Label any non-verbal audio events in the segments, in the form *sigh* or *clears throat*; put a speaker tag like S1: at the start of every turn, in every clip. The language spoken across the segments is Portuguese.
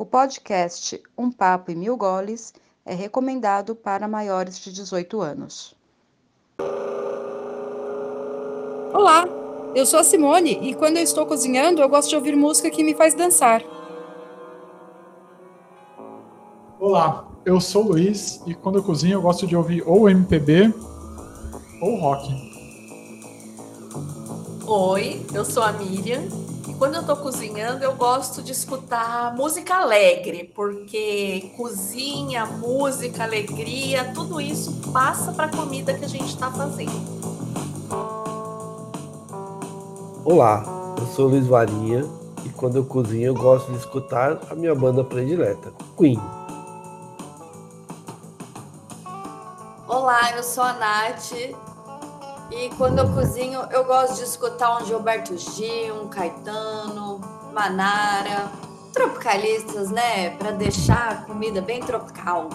S1: O podcast Um Papo e Mil Goles é recomendado para maiores de 18 anos.
S2: Olá, eu sou a Simone e quando eu estou cozinhando eu gosto de ouvir música que me faz dançar.
S3: Olá, eu sou o Luiz e quando eu cozinho eu gosto de ouvir ou MPB ou rock.
S4: Oi, eu sou a Miriam quando eu estou cozinhando eu gosto de escutar música alegre, porque cozinha, música, alegria, tudo isso passa para a comida que a gente está fazendo.
S5: Olá, eu sou Luiz Varinha e quando eu cozinho eu gosto de escutar a minha banda predileta, Queen.
S6: Olá, eu sou a Nath e quando eu cozinho eu gosto de escutar um Gilberto Gil, um Caetano, Manara, tropicalistas, né? Para deixar a comida bem tropical.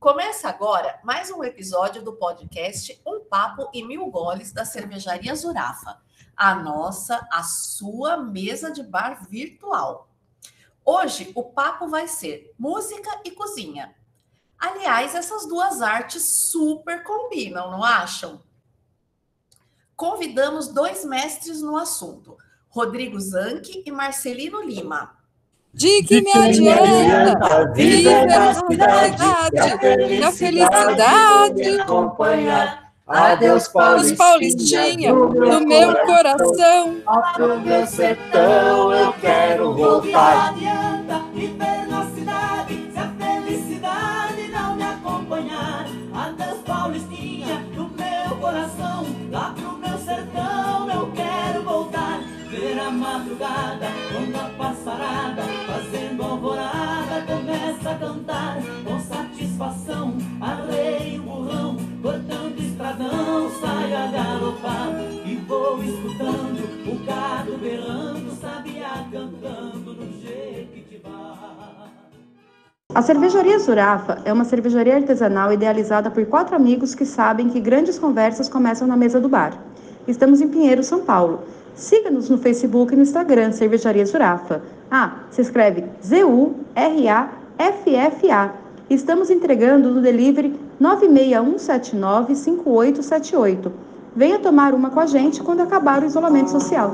S4: Começa agora mais um episódio do podcast Um Papo e Mil Goles da Cervejaria Zurafa, a nossa, a sua mesa de bar virtual. Hoje o papo vai ser música e cozinha. Aliás, essas duas artes super combinam, não acham? Convidamos dois mestres no assunto, Rodrigo Zanck e Marcelino Lima.
S2: De que me adianta viver na cidade a felicidade
S7: acompanhar. Adeus, Paulistinha,
S2: Paulistinha do meu coração.
S7: Pro meu sertão eu quero voltar.
S8: Cantar com satisfação. Arrei o burrão, cortando estradão, saio a galopar e vou escutando o gado berrando, sabiá cantando no Jequitibá.
S1: A cervejaria Zurafa é uma cervejaria artesanal idealizada por quatro amigos que sabem que grandes conversas começam na mesa do bar. Estamos em Pinheiro, São Paulo. Siga-nos no Facebook e no Instagram, Cervejaria Zurafa. Ah, se escreve Z-U-R-A-F-F-A. Estamos entregando no delivery 961795878. Venha tomar uma com a gente quando acabar o isolamento social.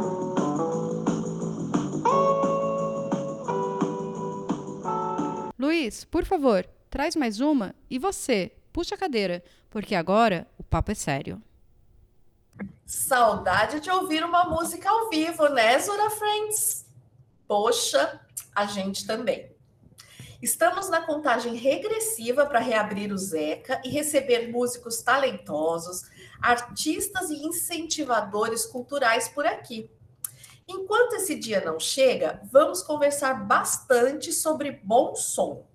S2: Luiz, por favor, traz mais uma e você, puxa a cadeira, porque agora o papo é sério.
S4: Saudade de ouvir uma música ao vivo, né, Zura Friends? Poxa, a gente também. Estamos na contagem regressiva para reabrir o Zeca e receber músicos talentosos, artistas e incentivadores culturais por aqui. Enquanto esse dia não chega, vamos conversar bastante sobre bom som.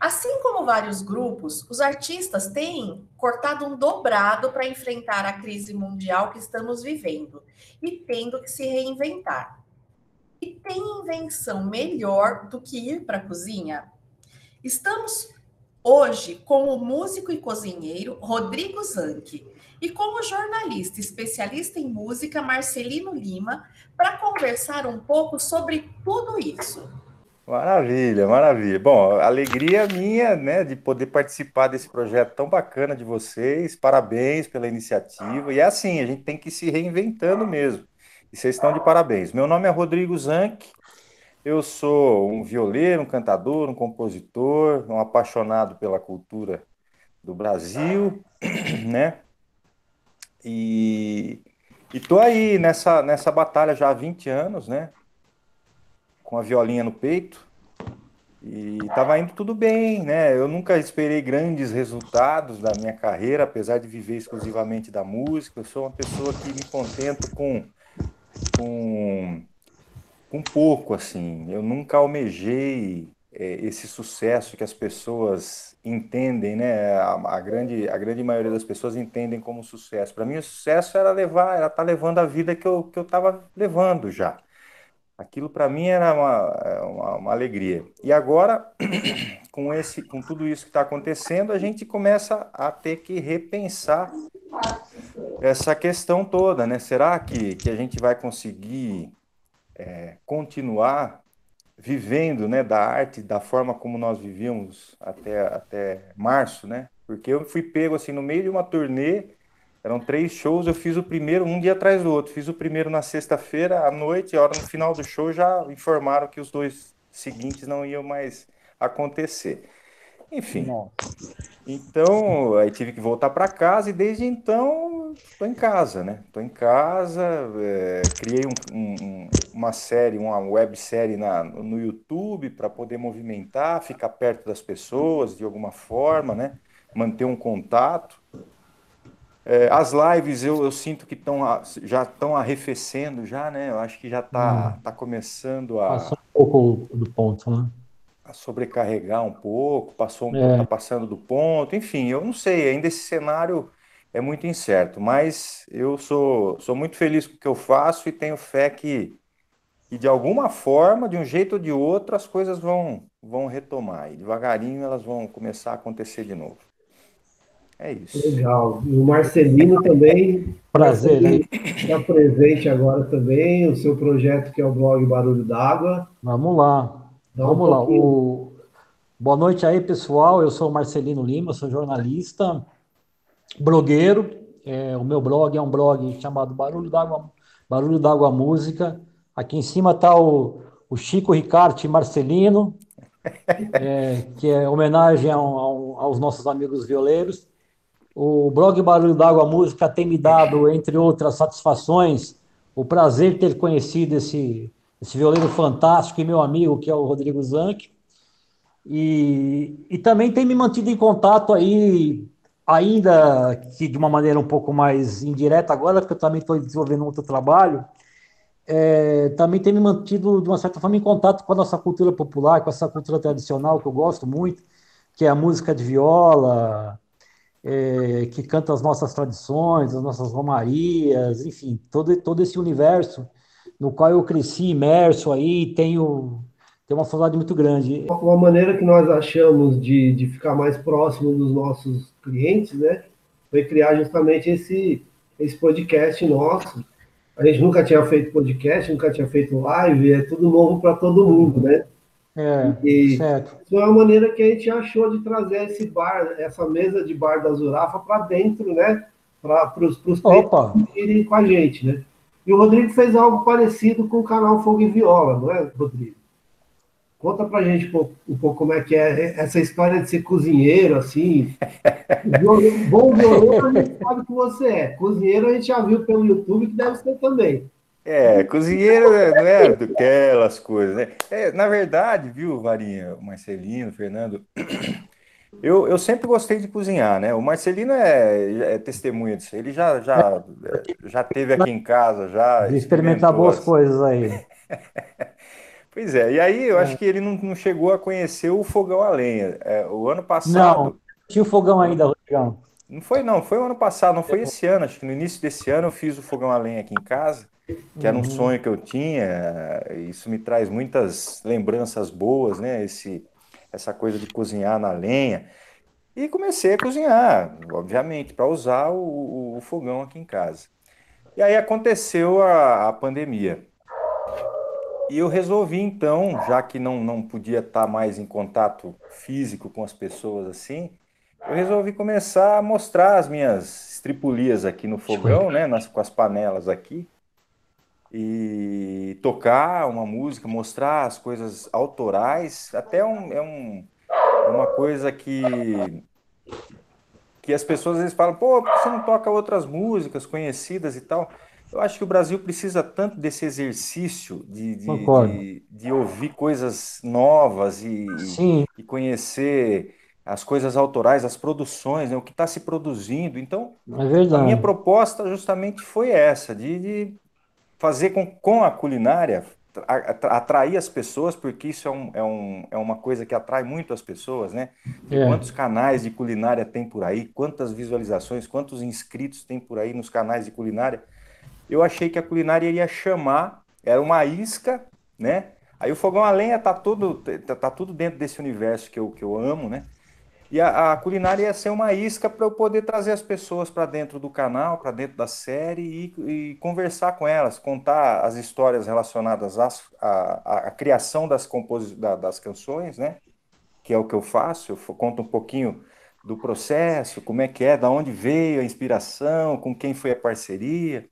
S4: Assim como vários grupos, os artistas têm cortado um dobrado para enfrentar a crise mundial que estamos vivendo e tendo que se reinventar. Tem invenção melhor do que ir para a cozinha? Estamos hoje com o músico e cozinheiro Rodrigo Zanck e com o jornalista especialista em música Marcelino Lima para conversar um pouco sobre tudo isso.
S9: Maravilha, maravilha. Bom, alegria minha, né, de poder participar desse projeto tão bacana de vocês. Parabéns pela iniciativa. E é assim, a gente tem que ir se reinventando mesmo. E vocês estão de parabéns. Meu nome é Rodrigo Zanck. Eu sou um violeiro, um cantador, um compositor, um apaixonado pela cultura do Brasil, *clears throat* né? E estou aí nessa, nessa batalha já há 20 anos, né? Com a violinha no peito. E estava indo tudo bem, né? Eu nunca esperei grandes resultados da minha carreira, apesar de viver exclusivamente da música. Eu sou uma pessoa que me contento com, com, com pouco, assim. Eu nunca almejei é, esse sucesso que as pessoas entendem, né? A, a, grande, a grande maioria das pessoas entendem como sucesso. Para mim, o sucesso era levar, era estar tá levando a vida que eu que eu estava levando já. Aquilo para mim era uma, uma, uma, alegria. E agora, *clears throat* com esse, com tudo isso que está acontecendo, a gente começa a ter que repensar essa questão toda, né? Será que, que a gente vai conseguir continuar vivendo, né, da arte, da forma como nós vivíamos até, até março, né? Porque eu fui pego assim no meio de uma turnê, eram três shows, eu fiz o primeiro um dia atrás do outro. Fiz o primeiro na sexta-feira à noite, e a hora no final do show já informaram que os dois seguintes não iam mais acontecer. Enfim. Então, aí tive que voltar para casa e desde então estou em casa, né? Estou em casa, é, criei um, um, uma série, uma websérie na, no YouTube para poder movimentar, ficar perto das pessoas de alguma forma, né? Manter um contato. É, as lives eu, eu sinto que tão, já estão arrefecendo, já, né? Eu acho que já está hum. tá começando a.
S10: Passou um pouco do ponto, né?
S9: a sobrecarregar um pouco, passou um é. pouco, tá passando do ponto, enfim, eu não sei, ainda esse cenário é muito incerto, mas eu sou, sou muito feliz com o que eu faço e tenho fé que, que de alguma forma, de um jeito ou de outro, as coisas vão, vão retomar e devagarinho elas vão começar a acontecer de novo. É isso.
S5: Legal. E o Marcelino também.
S10: Prazer, né?
S5: Está presente agora também, o seu projeto que é o blog Barulho d'Água.
S10: Vamos lá. Dá Vamos um lá. O... Boa noite aí, pessoal. Eu sou Marcelino Lima, sou jornalista, blogueiro. É, o meu blog é um blog chamado Barulho d'Água, Barulho d'Água Música. Aqui em cima está o, o Chico Ricarte Marcelino, *laughs* é, que é homenagem ao, ao, aos nossos amigos violeiros. O blog Barulho d'Água Música tem me dado, entre outras satisfações, o prazer de ter conhecido esse esse violeiro fantástico e meu amigo, que é o Rodrigo Zanck. E, e também tem me mantido em contato aí, ainda que de uma maneira um pouco mais indireta agora, porque eu também estou desenvolvendo outro trabalho, é, também tem me mantido, de uma certa forma, em contato com a nossa cultura popular, com essa cultura tradicional que eu gosto muito, que é a música de viola, é, que canta as nossas tradições, as nossas romarias, enfim, todo, todo esse universo no qual eu cresci imerso aí, tenho, tenho uma saudade muito grande.
S5: Uma maneira que nós achamos de, de ficar mais próximo dos nossos clientes, né, foi criar justamente esse, esse podcast nosso. A gente nunca tinha feito podcast, nunca tinha feito live, é tudo novo para todo mundo, né?
S10: É, e certo.
S5: Isso é uma maneira que a gente achou de trazer esse bar, essa mesa de bar da Zurafa para dentro, né? Para os clientes irem com a gente, né? E o Rodrigo fez algo parecido com o canal Fogo e Viola, não é, Rodrigo? Conta pra gente um pouco, um pouco como é que é essa história de ser cozinheiro, assim. Bom violão a gente sabe que você é. Cozinheiro a gente já viu pelo YouTube que deve ser também.
S9: É, cozinheiro não é aquelas coisas, né? É, na verdade, viu, Varinha, Marcelino, Fernando, *clears throat* eu, eu sempre gostei de cozinhar, né? O Marcelino é, é testemunha disso. Ele já, já, já teve aqui em casa, já.
S10: De experimentar boas as... coisas aí. *laughs*
S9: pois é, e aí eu é. acho que ele não, não, chegou a conhecer o fogão a lenha. É, o ano passado.
S10: Não, tinha o fogão ainda, Rodrigão.
S9: Não foi, não, foi o ano passado, não foi esse ano. Acho que no início desse ano eu fiz o fogão a lenha aqui em casa, que era um uhum. sonho que eu tinha. Isso me traz muitas lembranças boas, né? Esse essa coisa de cozinhar na lenha. E comecei a cozinhar, obviamente, para usar o, o, fogão aqui em casa. E aí aconteceu a, a, pandemia. E eu resolvi, então, já que não, não podia estar mais em contato físico com as pessoas assim, eu resolvi começar a mostrar as minhas estripulias aqui no fogão, né, nas, com as panelas aqui. E tocar uma música, mostrar as coisas autorais, até um, é, um, é uma coisa que que as pessoas às vezes falam, pô, por que você não toca outras músicas conhecidas e tal? Eu acho que o Brasil precisa tanto desse exercício de, de, de, de ouvir coisas novas e, e, conhecer as coisas autorais, as produções, né, o que está se produzindo. Então,
S10: é
S9: a minha proposta justamente foi essa, de, de fazer com, com a culinária atrair as pessoas, porque isso é, um, é, um, é uma coisa que atrai muito as pessoas, né? É. Quantos canais de culinária tem por aí, quantas visualizações, quantos inscritos tem por aí nos canais de culinária. Eu achei que a culinária iria chamar, era uma isca, né? Aí o fogão a lenha tá tudo, tá, tá tudo dentro desse universo que eu, que eu amo, né? E a, a culinária ia ser uma isca para eu poder trazer as pessoas para dentro do canal, para dentro da série e, e, conversar com elas, contar as histórias relacionadas à, criação das, da, das canções, né? Que é o que eu faço. Eu conto um pouquinho do processo, como é que é, da onde veio a inspiração, com quem foi a parceria.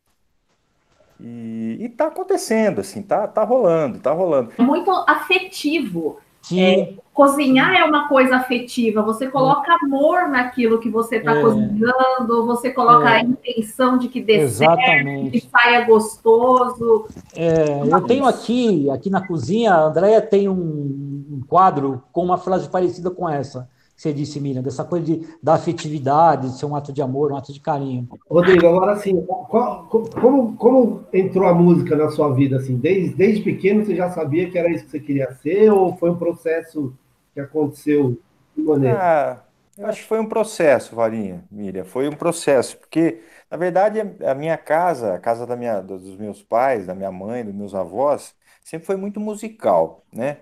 S9: E, e tá acontecendo, assim, tá, tá rolando, tá rolando.
S4: Muito afetivo é, cozinhar é uma coisa afetiva, você coloca amor naquilo que você está é. cozinhando, você coloca é. a intenção de que dê Exatamente. certo, que saia gostoso.
S10: É, eu tenho aqui, aqui na cozinha, a Andrea tem um, um quadro com uma frase parecida com essa você disse, Miriam, dessa coisa de, da afetividade, de ser um ato de amor, um ato de carinho.
S5: Rodrigo, agora assim, qual, como, como entrou a música na sua vida? Assim, desde, desde pequeno você já sabia que era isso que você queria ser, ou foi um processo que aconteceu de maneira?
S9: Ah, eu acho que foi um processo, Varinha, Miriam, foi um processo, porque, na verdade, a minha casa, a casa da minha, dos meus pais, da minha mãe, dos meus avós, sempre foi muito musical, né?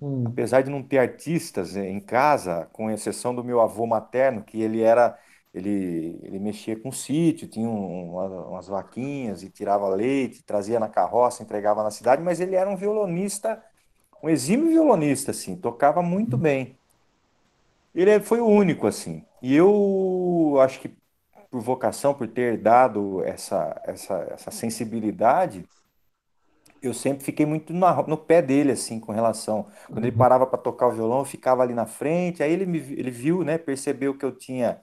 S9: Hum. Apesar de não ter artistas em casa, com exceção do meu avô materno, que ele era, ele, ele mexia com sítio, tinha um, umas vaquinhas e tirava leite, trazia na carroça, entregava na cidade, mas ele era um violonista, um exímio violonista, assim, tocava muito hum. bem. Ele foi o único, assim. E eu acho que por vocação, por ter dado essa, essa, essa sensibilidade, eu sempre fiquei muito na, no pé dele, assim, com relação. Quando ele uhum. parava para tocar o violão, eu ficava ali na frente. Aí ele, me, ele viu, né, percebeu que eu tinha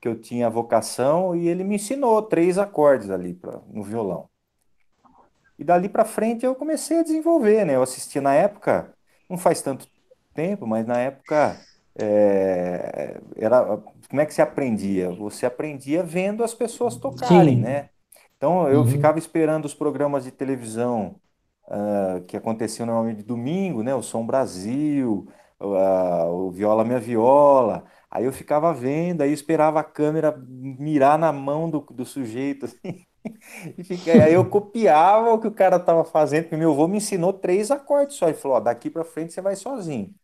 S9: que eu tinha vocação e ele me ensinou três acordes ali pra, no violão. E dali para frente eu comecei a desenvolver, né? Eu assisti na época, não faz tanto tempo, mas na época é, era como é que se aprendia? Você aprendia vendo as pessoas tocarem, Sim. né? Então eu uhum. ficava esperando os programas de televisão uh, que aconteciam normalmente de domingo, né? O Som Brasil, uh, o Viola Minha Viola. Aí eu ficava vendo, aí esperava a câmera mirar na mão do, do sujeito, *laughs* assim. E fica, aí eu copiava o que o cara estava fazendo, porque meu avô me ensinou três acordes só. Ele falou: ó, daqui para frente você vai sozinho.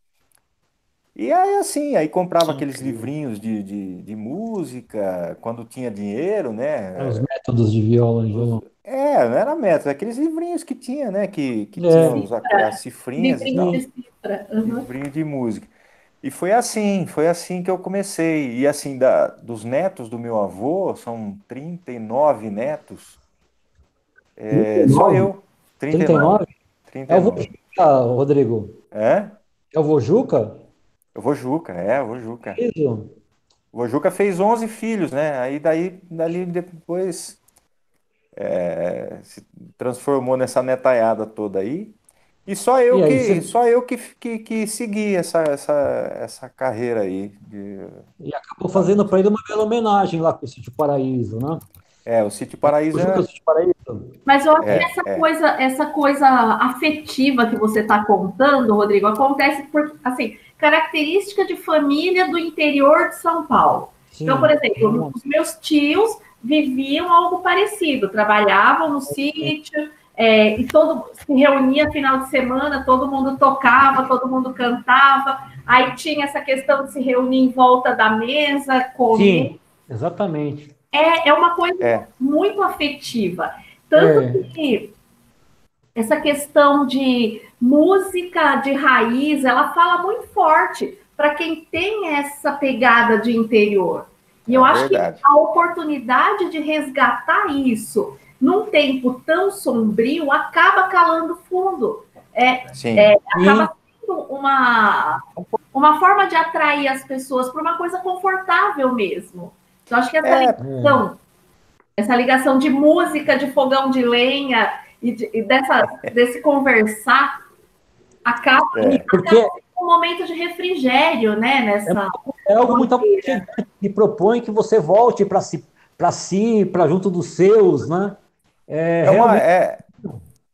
S9: E aí, assim, aí comprava Sim, aqueles livrinhos de, de, de, música, quando tinha dinheiro, né?
S10: Os métodos de viola violão.
S9: É, não era método, aqueles livrinhos que tinha, né? Que, que é. tinham os, as cifrinhas livrinho e tal. De cifra. Uhum. Livrinho de música. E foi assim, foi assim que eu comecei. E assim, da, dos netos do meu avô, são 39 netos. É, 39? Só eu.
S10: 39? 39? É o vô Juca, Rodrigo.
S9: É?
S10: É o vô Juca?
S9: Eu vou Juca, é, eu vou Juca. Isso. O vô Juca fez 11 filhos, né? Aí daí, dali depois é, se transformou nessa netaiada toda aí. E só eu aí, que você... só eu que, que, que segui essa, essa, essa carreira aí. De...
S10: E acabou fazendo para ele uma bela homenagem lá com o Sítio Paraíso, né?
S9: É, o Sítio Paraíso é...
S4: O Sítio Paraíso. Mas eu acho é, que essa, é. coisa, essa coisa afetiva que você está contando, Rodrigo, acontece por, assim, característica de família do interior de São Paulo. Sim, então, por exemplo, os meus tios viviam algo parecido, trabalhavam no sítio, é, e todo se reunia final de semana, todo mundo tocava, todo mundo cantava, aí tinha essa questão de se reunir em volta da mesa, comer.
S10: Sim, exatamente.
S4: É, é uma coisa é. muito afetiva. Tanto é. que essa questão de música de raiz, ela fala muito forte para quem tem essa pegada de interior. E eu é acho verdade. que a oportunidade de resgatar isso num tempo tão sombrio acaba calando fundo. É, é acaba sendo uma, uma forma de atrair as pessoas para uma coisa confortável mesmo. Então, acho que essa é. ligação, essa ligação de música, de fogão de lenha e, de, e dessa, *laughs* desse conversar acaba, é. Porque... um momento de refrigério, né? Nessa
S10: é, algo muito que, que propõe que você volte para si, para si, para junto dos seus, né?
S9: É, é, uma, é,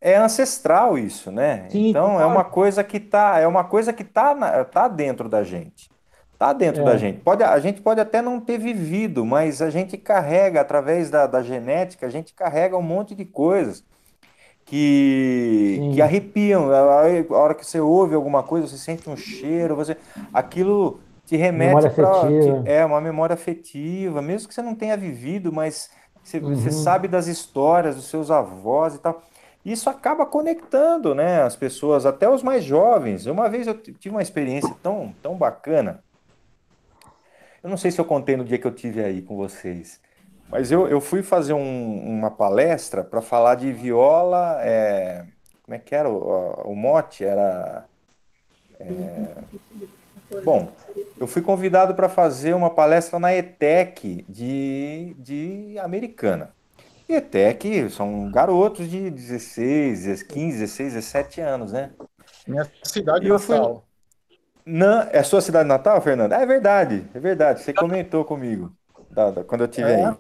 S9: é, ancestral isso, né? Sim, então é uma coisa que tá, é uma coisa que tá, na, tá dentro da gente. Tá dentro é. da gente. Pode, a gente pode até não ter vivido, mas a gente carrega, através da, da genética, a gente carrega um monte de coisas que, que arrepiam. A, a, hora que você ouve alguma coisa, você sente um cheiro, você, aquilo te remete para é uma memória afetiva, mesmo que você não tenha vivido, mas você, uhum. você, sabe das histórias dos seus avós e tal. Isso acaba conectando, né, as pessoas, até os mais jovens. Uma vez eu tive uma experiência tão, tão bacana. Eu não sei se eu contei no dia que eu tive aí com vocês, mas eu, eu fui fazer um, uma palestra para falar de viola. É, como é que era o, o mote? Era é, Bom, eu fui convidado para fazer uma palestra na ETEC de, de Americana. E ETEC são garotos de 16, 15, 16, 17 anos, né?
S11: Minha cidade e natal.
S9: Fui... Não, é sua cidade natal, Fernando? É verdade, é verdade. Você comentou comigo da, da, quando eu estive é. aí.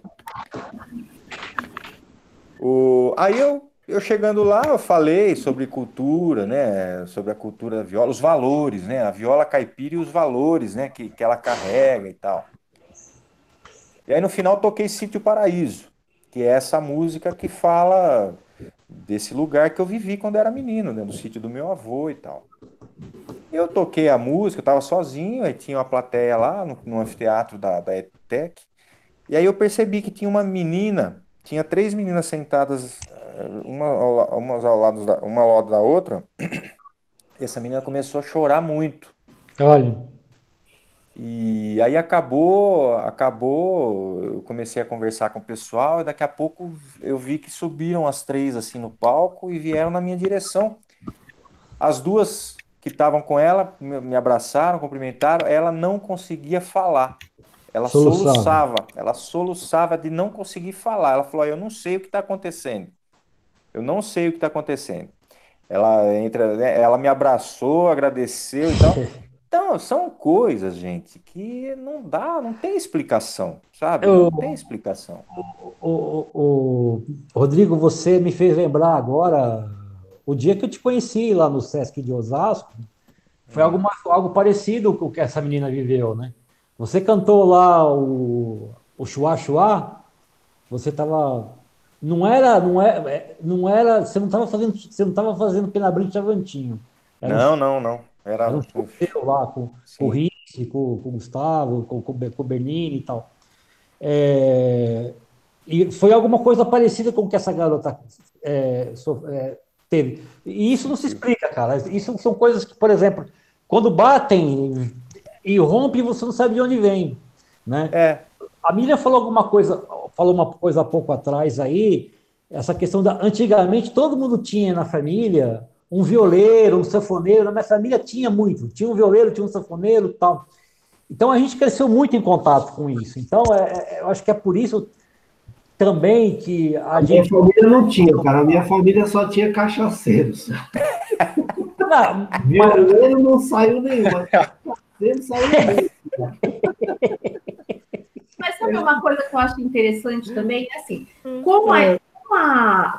S9: O... Aí eu eu chegando lá, eu falei sobre cultura, né? Sobre a cultura da viola, os valores, né? A viola caipira e os valores, né? Que, que ela carrega e tal. E aí no final toquei Sítio Paraíso, que é essa música que fala desse lugar que eu vivi quando era menino, né? No sítio do meu avô e tal. Eu toquei a música, eu tava sozinho, aí tinha uma plateia lá no, no anfiteatro da, da ETEC. E aí eu percebi que tinha uma menina, tinha três meninas sentadas uma, umas ao lado da, uma ao lado da outra, *clears throat* essa menina começou a chorar muito.
S10: Olha.
S9: E aí acabou, acabou, eu comecei a conversar com o pessoal e daqui a pouco eu vi que subiram as três assim no palco e vieram na minha direção. As duas que estavam com ela me abraçaram, cumprimentaram, ela não conseguia falar. Ela soluçava. soluçava, ela soluçava de não conseguir falar. Ela falou: "Eu não sei o que está acontecendo". Eu não sei o que está acontecendo. Ela entra, né, ela me abraçou, agradeceu e tal. *laughs* Então, são coisas, gente, que não dá, não tem explicação, sabe? Não tem explicação.
S10: O, o, o, Rodrigo, você me fez lembrar agora o dia que eu te conheci lá no Sesc de Osasco. Foi algo, algo parecido com o que essa menina viveu, né? Você cantou lá o, o Chua Chua, você estava não era, não era, é, não era, você não estava fazendo, você não estava fazendo Penabrante Avantinho.
S9: Era não, um, não, não. Era,
S10: era um sorteio lá com, com o Ricci, com, com o Gustavo, com, com, com o Bernini e tal. É, e foi alguma coisa parecida com o que essa garota é, so, é, teve. E isso não se explica, cara. Isso são coisas que, por exemplo, quando batem e rompem, você não sabe de onde vem. Né?
S9: É.
S10: A Miriam falou alguma coisa, falou uma coisa há pouco atrás aí, essa questão da. Antigamente todo mundo tinha na família um violeiro, um sanfoneiro. Na minha família tinha muito. Tinha um violeiro, tinha um sanfoneiro tal. Então a gente cresceu muito em contato com isso. Então é, é eu acho que é por isso também que a, a
S5: gente. Minha família não tinha, cara. A minha família só tinha cachaceiros. *laughs* Não, violeiro não saiu nenhum. Cachaceiro saiu nenhum. *laughs*
S4: Mas sabe uma coisa que eu acho interessante também? É assim, como é,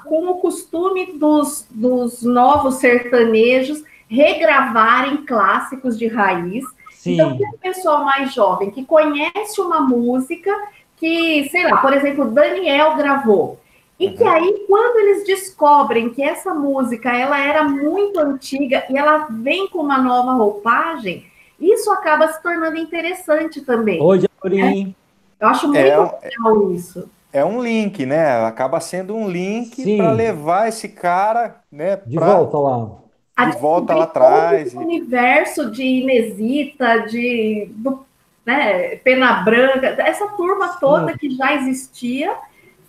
S4: com o costume dos, dos novos sertanejos regravarem clássicos de raiz. Sim. Então, tem o pessoal mais jovem que conhece uma música que, sei lá, por exemplo, Daniel gravou. E que uhum. aí, quando eles descobrem que essa música ela era muito antiga e ela vem com uma nova roupagem, isso acaba se tornando interessante também.
S10: Oi, Aurim.
S4: Eu acho muito é, legal isso.
S9: É um link, né? Acaba sendo um link para levar esse cara, né?
S10: De pra... volta lá.
S9: De volta lá atrás.
S4: O universo de Inesita, de do, né, Pena Branca, essa turma toda Sim. que já existia,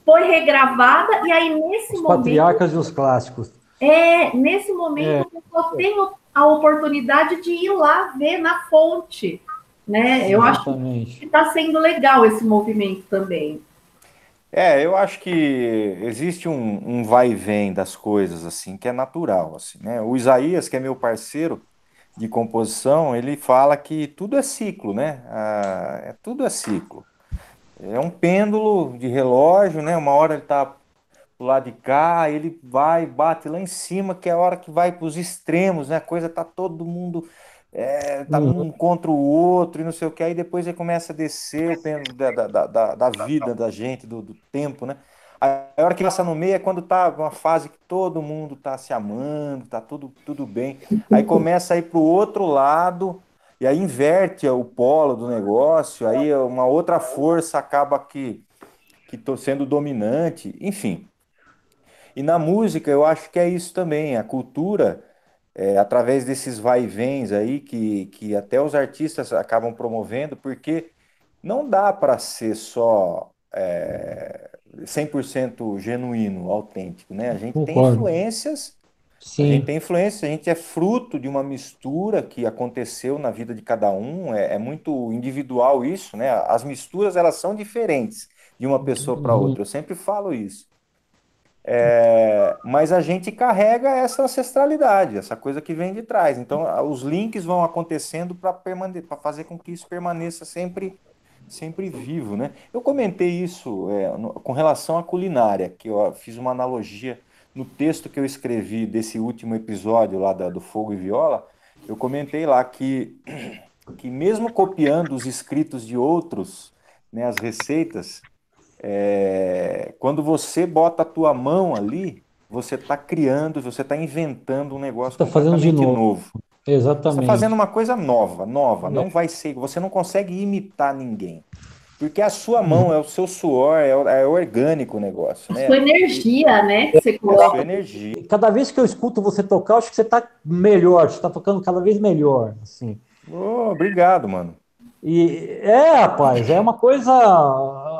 S4: foi regravada, e aí nesse
S10: os
S4: momento.
S10: Patriarcas e os clássicos.
S4: É, nesse momento é. eu tenho a oportunidade de ir lá ver na fonte né? Eu acho que está sendo legal esse movimento também.
S9: É, eu acho que existe um, um vai e vem das coisas, assim, que é natural, assim, né? O Isaías, que é meu parceiro de composição, ele fala que tudo é ciclo, né? Ah, é, tudo é ciclo. É um pêndulo de relógio, né? Uma hora ele está pro lado de cá, ele vai, bate lá em cima, que é a hora que vai para os extremos, né? A coisa tá todo mundo é, tá uhum. um contra o outro e não sei o que, aí depois ele começa a descer o da, da, da, da vida da gente, do, do tempo, né? A hora que passa no meio é quando tá uma fase que todo mundo tá se amando, tá tudo, tudo bem. Aí começa a ir pro outro lado, e aí inverte o polo do negócio, aí uma outra força acaba que que tô sendo dominante, enfim. E na música eu acho que é isso também, a cultura é, através desses vai e vens aí que, que até os artistas acabam promovendo, porque não dá para ser só é, 100% genuíno, autêntico, né? A gente Concordo. tem influências, Sim. a gente tem influências, a gente é fruto de uma mistura que aconteceu na vida de cada um, é, é muito individual isso, né? As misturas, elas são diferentes de uma pessoa para uhum. outra, eu sempre falo isso. É, mas a gente carrega essa ancestralidade, essa coisa que vem de trás. Então, os links vão acontecendo para fazer com que isso permaneça sempre, sempre vivo. Né? Eu comentei isso é, no, com relação à culinária, que eu fiz uma analogia no texto que eu escrevi desse último episódio lá da, do Fogo e Viola. Eu comentei lá que, *clears throat* que mesmo copiando os escritos de outros, né, as receitas, é, quando você bota a tua mão ali, você está criando, você está inventando um negócio
S10: tá fazendo de novo. novo. Exatamente. Você
S9: está fazendo uma coisa nova, nova. É. Não vai ser. Você não consegue imitar ninguém. Porque a sua mão é o seu suor, é, é orgânico o negócio, né?
S12: A sua energia, né? Você
S9: coloca. A sua energia.
S10: Cada vez que eu escuto você tocar, eu acho que você está melhor, você está tocando cada vez melhor, assim.
S9: Oh, obrigado, mano.
S10: E é, rapaz, é uma coisa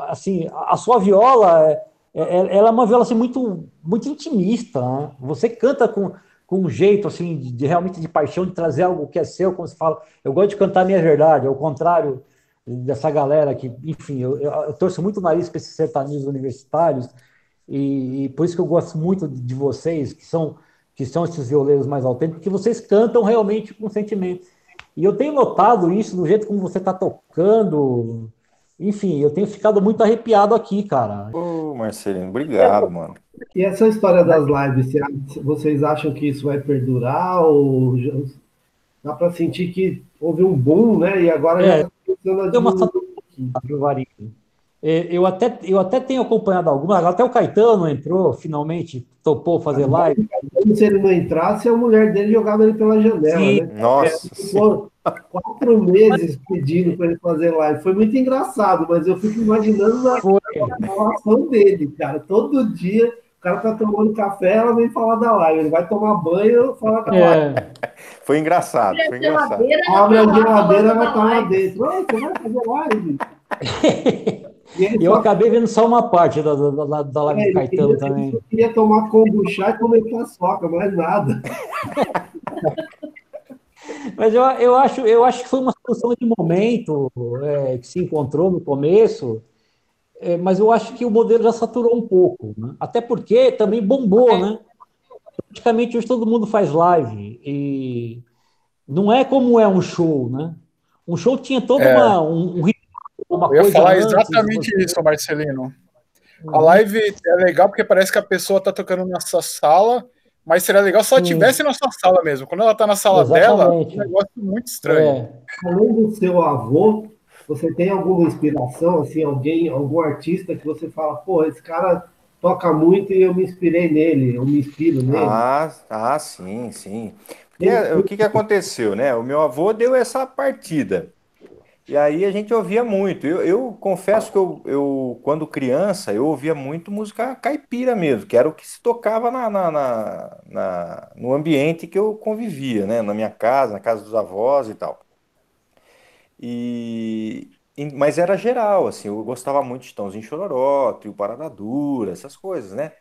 S10: assim, a sua viola, é, é, é, ela é uma viola assim, muito, muito intimista. Né? Você canta com, com um jeito assim de, de, realmente de paixão de trazer algo que é seu, como se fala. Eu gosto de cantar a minha verdade, ao contrário dessa galera que, enfim, eu, eu, eu torço muito o nariz para esses sertanejos universitários e, e, por isso que eu gosto muito de vocês que são que são esses violeiros mais autênticos, porque vocês cantam realmente com sentimento. E eu tenho notado isso do jeito como você está tocando, enfim, eu tenho ficado muito arrepiado aqui, cara.
S9: Ô, Marcelino, obrigado, é, mano.
S5: E essa história das lives, vocês acham que isso vai perdurar ou dá para sentir que houve um boom, né? E agora é, já tá começando a
S10: uma... É, eu até, eu até tenho acompanhado algumas, até o Caetano entrou, finalmente topou fazer live.
S5: Se ele não entrasse, a mulher dele jogava ele pela janela. Sim. Né?
S9: Nossa.
S5: É, quatro meses pedindo para ele fazer live. Foi muito engraçado, mas eu fico imaginando a relação dele, cara. Todo dia o cara tá tomando café, ela vem falar da live. Ele vai tomar banho, fala da live. É. *laughs*
S9: Foi engraçado, foi engraçado.
S5: Abre a geladeira, vai estar lá dentro. Você vai fazer live? *laughs*
S10: Eu só... acabei vendo só uma parte da, da, da, da live é, do Caetano queria, também. Eu
S5: queria tomar kombucha e comer paçoca, mais nada. *laughs*
S10: Mas eu, eu, acho, eu acho que foi uma solução de momento é, que se encontrou no começo, é, mas eu acho que o modelo já saturou um pouco. Né? Até porque também bombou, né? Praticamente hoje todo mundo faz live. E não é como é um show, né? Um show tinha todo é. uma, um, um
S3: uma Eu ia falar exatamente você... isso, Marcelino. A uhum. live é legal porque parece que a pessoa está tocando na sua sala, mas seria legal se ela estivesse na sua sala mesmo. Quando ela está na sala Exatamente. dela, é um negócio muito estranho. É.
S5: Além do seu avô, você tem alguma inspiração, assim, alguém, algum artista que você fala, pô, esse cara toca muito e eu me inspirei nele, eu me inspiro nele?
S9: Ah, ah sim, sim. Porque, o que, que aconteceu, né? O meu avô deu essa partida. E aí a gente ouvia muito. Eu, eu confesso que eu, eu, quando criança, eu ouvia muito música caipira mesmo, que era o que se tocava na, na, na, na, no ambiente que eu convivia, né? Na minha casa, na casa dos avós e tal. E, mas era geral, assim, eu gostava muito de Tãozinho Chororó, Trio Parada Dura, essas coisas, né?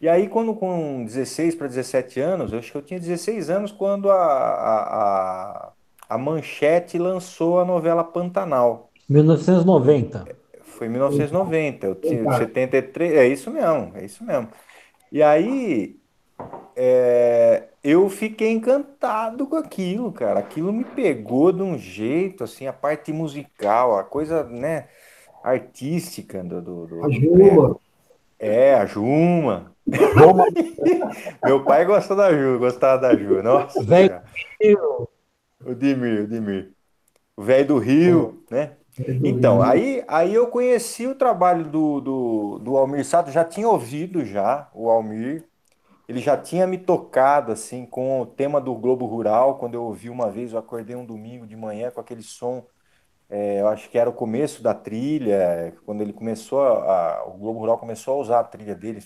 S9: E aí, quando com 16 para 17 anos, eu acho que eu tinha 16 anos quando a, a, a a Manchete lançou a novela Pantanal.
S10: 1990.
S9: Foi 1990, eu tinha 73, é isso mesmo, é isso mesmo. E aí é, eu fiquei encantado com aquilo, cara. Aquilo me pegou de um jeito, assim, a parte musical, a coisa, né, artística do. do, do
S5: a Juma.
S9: É, é, a Juma. *laughs* Meu pai gostou da Ju, gostava da Ju. Nossa. Velho, o Dimir, o Dimir. O velho do Rio, é. né? Então, aí, aí eu conheci o trabalho do, do, do Almir Sato, já tinha ouvido já o Almir, ele já tinha me tocado assim com o tema do Globo Rural, quando eu ouvi uma vez, eu acordei um domingo de manhã com aquele som, é, eu acho que era o começo da trilha, quando ele começou, a, o Globo Rural começou a usar a trilha dele,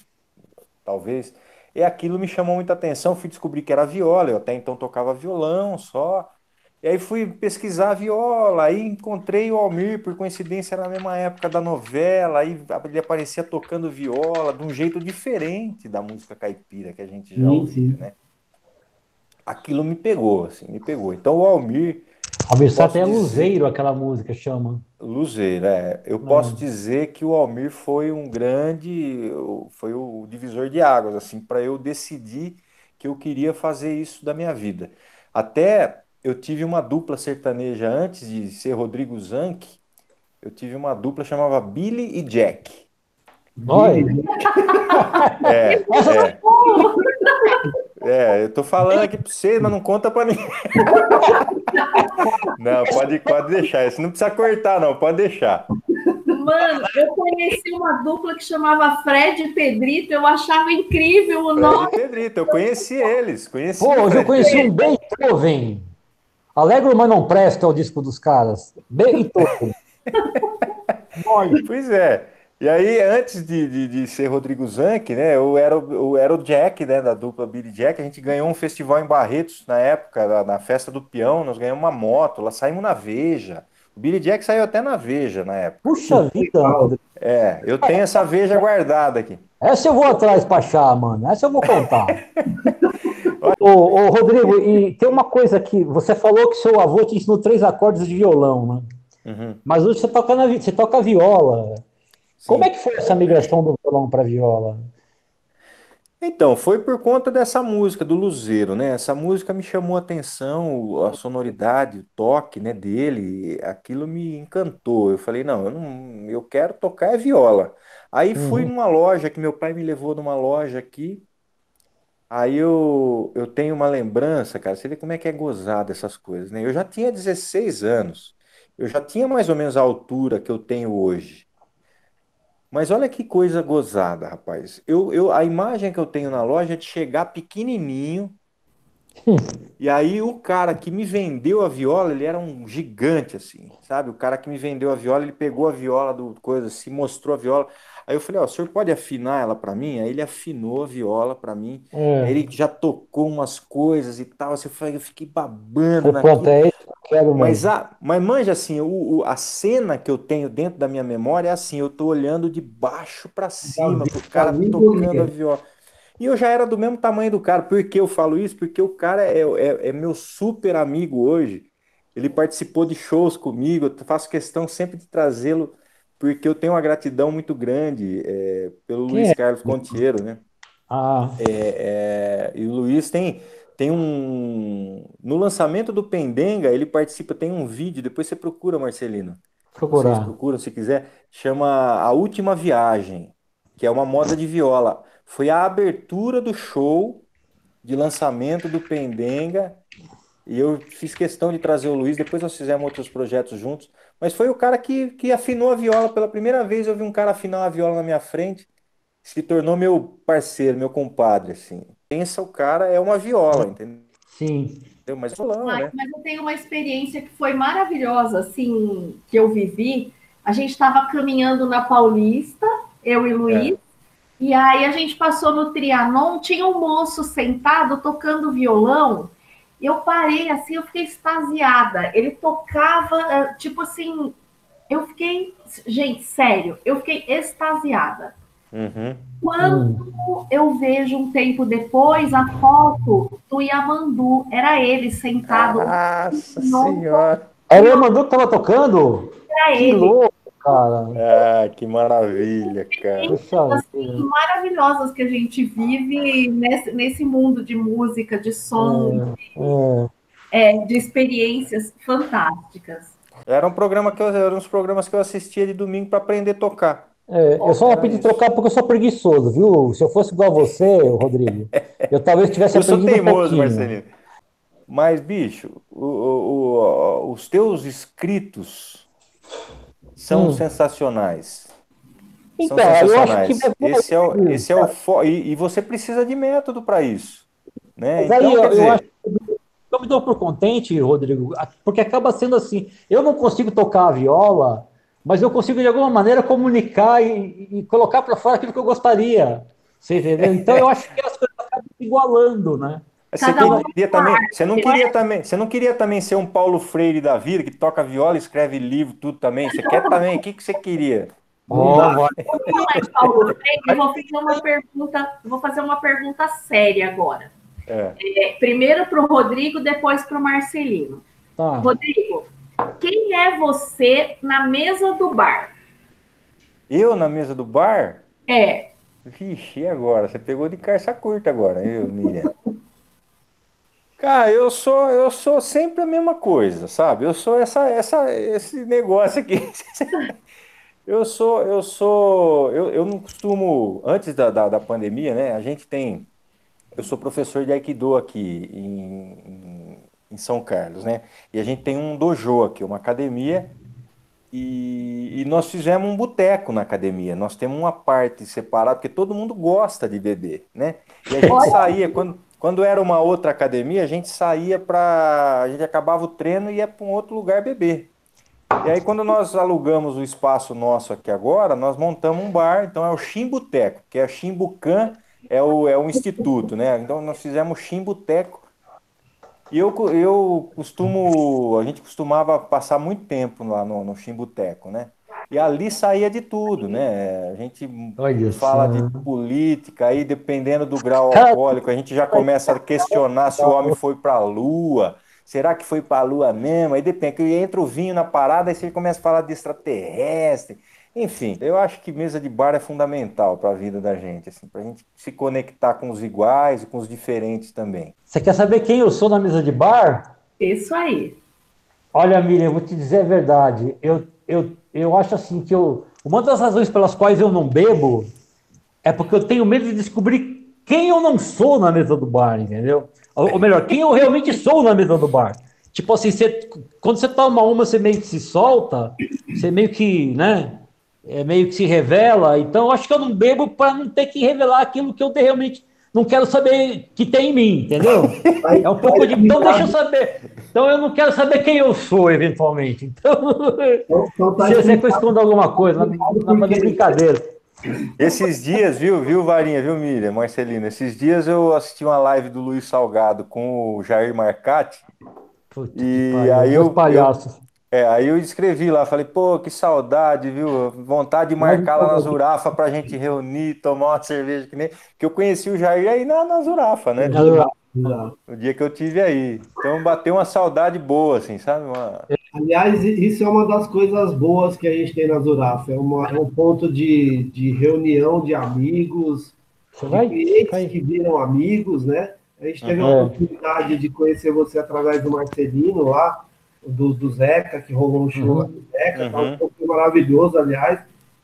S9: talvez, e aquilo me chamou muita atenção, fui descobrir que era viola, eu até então tocava violão só, e aí fui pesquisar viola, aí encontrei o Almir, por coincidência, era na mesma época da novela, aí ele aparecia tocando viola de um jeito diferente da música caipira que a gente já ouviu, né? Aquilo me pegou, assim, me pegou. Então o Almir.
S10: Almir só até dizer... Luzeiro, aquela música chama.
S9: Luzeiro, é. Eu Não. posso dizer que o Almir foi um grande, foi o divisor de águas, assim, para eu decidir que eu queria fazer isso da minha vida. Até eu tive uma dupla sertaneja antes de ser Rodrigo Zanck. Eu tive uma dupla chamava Billy e Jack.
S10: Oi.
S9: É, é. é, eu tô falando aqui pra você, mas não conta pra ninguém. *laughs* Não, pode, pode deixar. Isso não precisa cortar, não, pode deixar.
S12: Mano, eu conheci uma dupla que chamava Fred e Pedrito, eu achava incrível o
S9: Fred
S12: nome.
S9: Fred e Pedrito, eu conheci eles. Conheci
S10: Pô, hoje eu conheci um Beethoven. Alegro, mas não presta é o disco dos caras. Beethoven. *laughs*
S9: pois é. E aí, antes de, de, de, ser Rodrigo Zanck, né, eu era, eu era o Jack, né, da dupla Billy Jack, a gente ganhou um festival em Barretos na época, na, na festa do peão, nós ganhamos uma moto, lá saímos na Veja. O Billy Jack saiu até na Veja na época.
S10: Puxa vida!
S9: É, eu tenho essa Veja guardada aqui.
S10: Essa eu vou atrás pra achar, mano. Essa eu vou contar. *laughs* ô, ô, Rodrigo, e tem uma coisa que você falou que seu avô te ensinou três acordes de violão, né? Uhum. Mas hoje você toca, na, você toca viola. Sim. Como é que foi essa migração do violão para viola?
S9: Então, foi por conta dessa música do Luzeiro, né? Essa música me chamou a atenção, a sonoridade, o toque, né, dele, aquilo me encantou. Eu falei, não, eu não, eu quero tocar é viola. Aí uhum. fui numa loja que meu pai me levou numa loja aqui. Aí eu, eu tenho uma lembrança, cara, você vê como é que é gozado essas coisas, né? Eu já tinha 16 anos. Eu já tinha mais ou menos a altura que eu tenho hoje. Mas olha que coisa gozada, rapaz. Eu, eu, a imagem que eu tenho na loja é de chegar pequenininho. e aí o cara que me vendeu a viola, ele era um gigante assim, sabe? O cara que me vendeu a viola, ele pegou a viola do coisa, se mostrou a viola. Aí eu falei, ó, o senhor pode afinar ela para mim? Aí ele afinou a viola para mim. É. Aí ele já tocou umas coisas e tal. Assim, eu fiquei babando
S10: naquilo. É isso quero
S9: mas, a, mas manja assim, o, o, a cena que eu tenho dentro da minha memória é assim, eu tô olhando de baixo para cima, pro cara tocando a viola. E eu já era do mesmo tamanho do cara. Por que eu falo isso? Porque o cara é, é, é meu super amigo hoje. Ele participou de shows comigo, eu faço questão sempre de trazê-lo, porque eu tenho uma gratidão muito grande é, pelo Quem Luiz é? Carlos Contiero, né?
S10: Ah.
S9: É, é, e o Luiz tem, tem um. No lançamento do Pendenga, ele participa, tem um vídeo, depois você procura, Marcelino.
S10: Procurar.
S9: Vocês procuram se quiser. Chama A Última Viagem, que é uma moda de viola. Foi a abertura do show de lançamento do Pendenga. E eu fiz questão de trazer o Luiz, depois nós fizemos outros projetos juntos. Mas foi o cara que, que afinou a viola. Pela primeira vez eu vi um cara afinar uma viola na minha frente. Se tornou meu parceiro, meu compadre, assim pensa o cara é uma viola, entendeu?
S10: Sim.
S9: Mas, violão, mas,
S12: né? mas eu tenho uma experiência que foi maravilhosa, assim, que eu vivi. A gente estava caminhando na Paulista, eu e Luiz, é. e aí a gente passou no Trianon, tinha um moço sentado tocando violão, eu parei assim, eu fiquei extasiada. Ele tocava, eh, tipo assim, eu fiquei, gente, sério, eu fiquei extasiada.
S9: Uhum.
S12: Quando hum. eu vejo um tempo depois a foto do Yamandu, era ele sentado.
S9: Nossa senhora!
S10: Era o Yamandu que estava tocando?
S12: Era
S10: que
S12: ele.
S10: louco, cara.
S9: Ah, que maravilha, cara.
S12: assim, maravilhosas que a gente vive nesse, nesse mundo de música, de som, é, de, é. de experiências fantásticas.
S9: Era um programa que eu, eram uns programas que eu assistia de domingo para aprender a tocar.
S10: É, eu só pedi trocar porque eu sou preguiçoso, viu? Se eu fosse igual a você, Rodrigo, eu talvez tivesse
S9: eu sou teimoso, um Marcelino. Mas, bicho, o, o, os teus escritos são hum. sensacionais. Então, são sensacionais. Esse é o, esse é o fo... e, e você precisa de método para isso. Né?
S10: Mas então, aí, eu, dizer... eu acho eu me dou por contente, Rodrigo, porque acaba sendo assim. Eu não consigo tocar a viola, mas eu consigo de alguma maneira comunicar e, e colocar para fora aquilo que eu gostaria. Você entendeu? Então eu acho que as coisas acabam se igualando, né?
S9: Você, queria também, você não queria também, você não queria também ser um Paulo Freire da vida que toca viola, escreve livro, tudo também. Você quer também? O que, que você queria?
S12: Oh, Paulo Freire, eu vou fazer uma pergunta, vou fazer uma pergunta séria agora. É. É, primeiro para o Rodrigo, depois para o Marcelino. Tá. Rodrigo, quem é você na mesa do bar?
S9: Eu na mesa do bar?
S12: É.
S9: Vixe, e agora? Você pegou de carça curta agora, eu, Miriam. Cara, eu sou, eu sou sempre a mesma coisa, sabe? Eu sou essa, essa, esse negócio aqui. *laughs* eu sou, eu sou, eu, eu não costumo, antes da, da, da pandemia, né? A gente tem eu sou professor de Aikido aqui em, em, em, São Carlos, né? E a gente tem um dojo aqui, uma academia, e, e nós fizemos um boteco na academia. Nós temos uma parte separada, porque todo mundo gosta de beber, né? E a gente saía, quando, quando era uma outra academia, a gente saía para. A gente acabava o treino e ia para um outro lugar beber. E aí, quando nós alugamos o espaço nosso aqui agora, nós montamos um bar, então é o Chimbuteco, que é Chimbucan é o, é o instituto, né? Então nós fizemos chimboteco. E eu, eu costumo, a gente costumava passar muito tempo lá no, no chimboteco, né? E ali saía de tudo, né? A gente Olha fala de política, aí dependendo do *laughs* grau alcoólico, a gente já começa a questionar se o homem foi para a lua. Será que foi para a lua mesmo? Aí depende, que entra o vinho na parada, aí você começa a falar de extraterrestre. Enfim, eu acho que mesa de bar é fundamental para a vida da gente, assim, para a gente se conectar com os iguais e com os diferentes também.
S10: Você quer saber quem eu sou na mesa de bar?
S12: Isso aí.
S10: Olha, Miriam, eu vou te dizer a verdade. Eu, eu, eu acho assim que eu, uma das razões pelas quais eu não bebo é porque eu tenho medo de descobrir quem eu não sou na mesa do bar, entendeu? Ou, ou melhor, quem eu realmente sou na mesa do bar. Tipo assim, você, quando você toma uma, você meio que se solta, você meio que, né? é, meio que se revela. Então, acho que eu não bebo para não ter que revelar aquilo que eu realmente não quero saber que tem em mim, entendeu? É um pouco de. Então, deixa eu saber. Então, eu não quero saber quem eu sou, eventualmente. Então, então tá *laughs* se você esconde alguma coisa, não fazer brincadeira.
S9: Esses dias, viu, viu, Varinha, viu, Miriam, Marcelino? Esses dias eu assisti uma live do Luiz Salgado com o Jair Marcati. Puta, e aí eu,
S10: palhaços.
S9: É, aí eu escrevi lá, falei, pô, que saudade, viu? Vontade de marcar lá na Zurafa pra gente reunir, tomar uma cerveja, que nem. Que eu conheci o Jair aí na, na Zurafa, né? O dia que eu tive aí. Então bateu uma saudade boa, assim, sabe? Uma...
S5: Aliás, isso é uma das coisas boas que a gente tem na Zurafa. É, uma, é um ponto de, de reunião de amigos, vai, vai. que viram amigos, né? A gente teve uhum. a oportunidade de conhecer você através do Marcelino lá do, do Zeca, que rolou um show uhum. do Zeca, tá um pouco maravilhoso, aliás,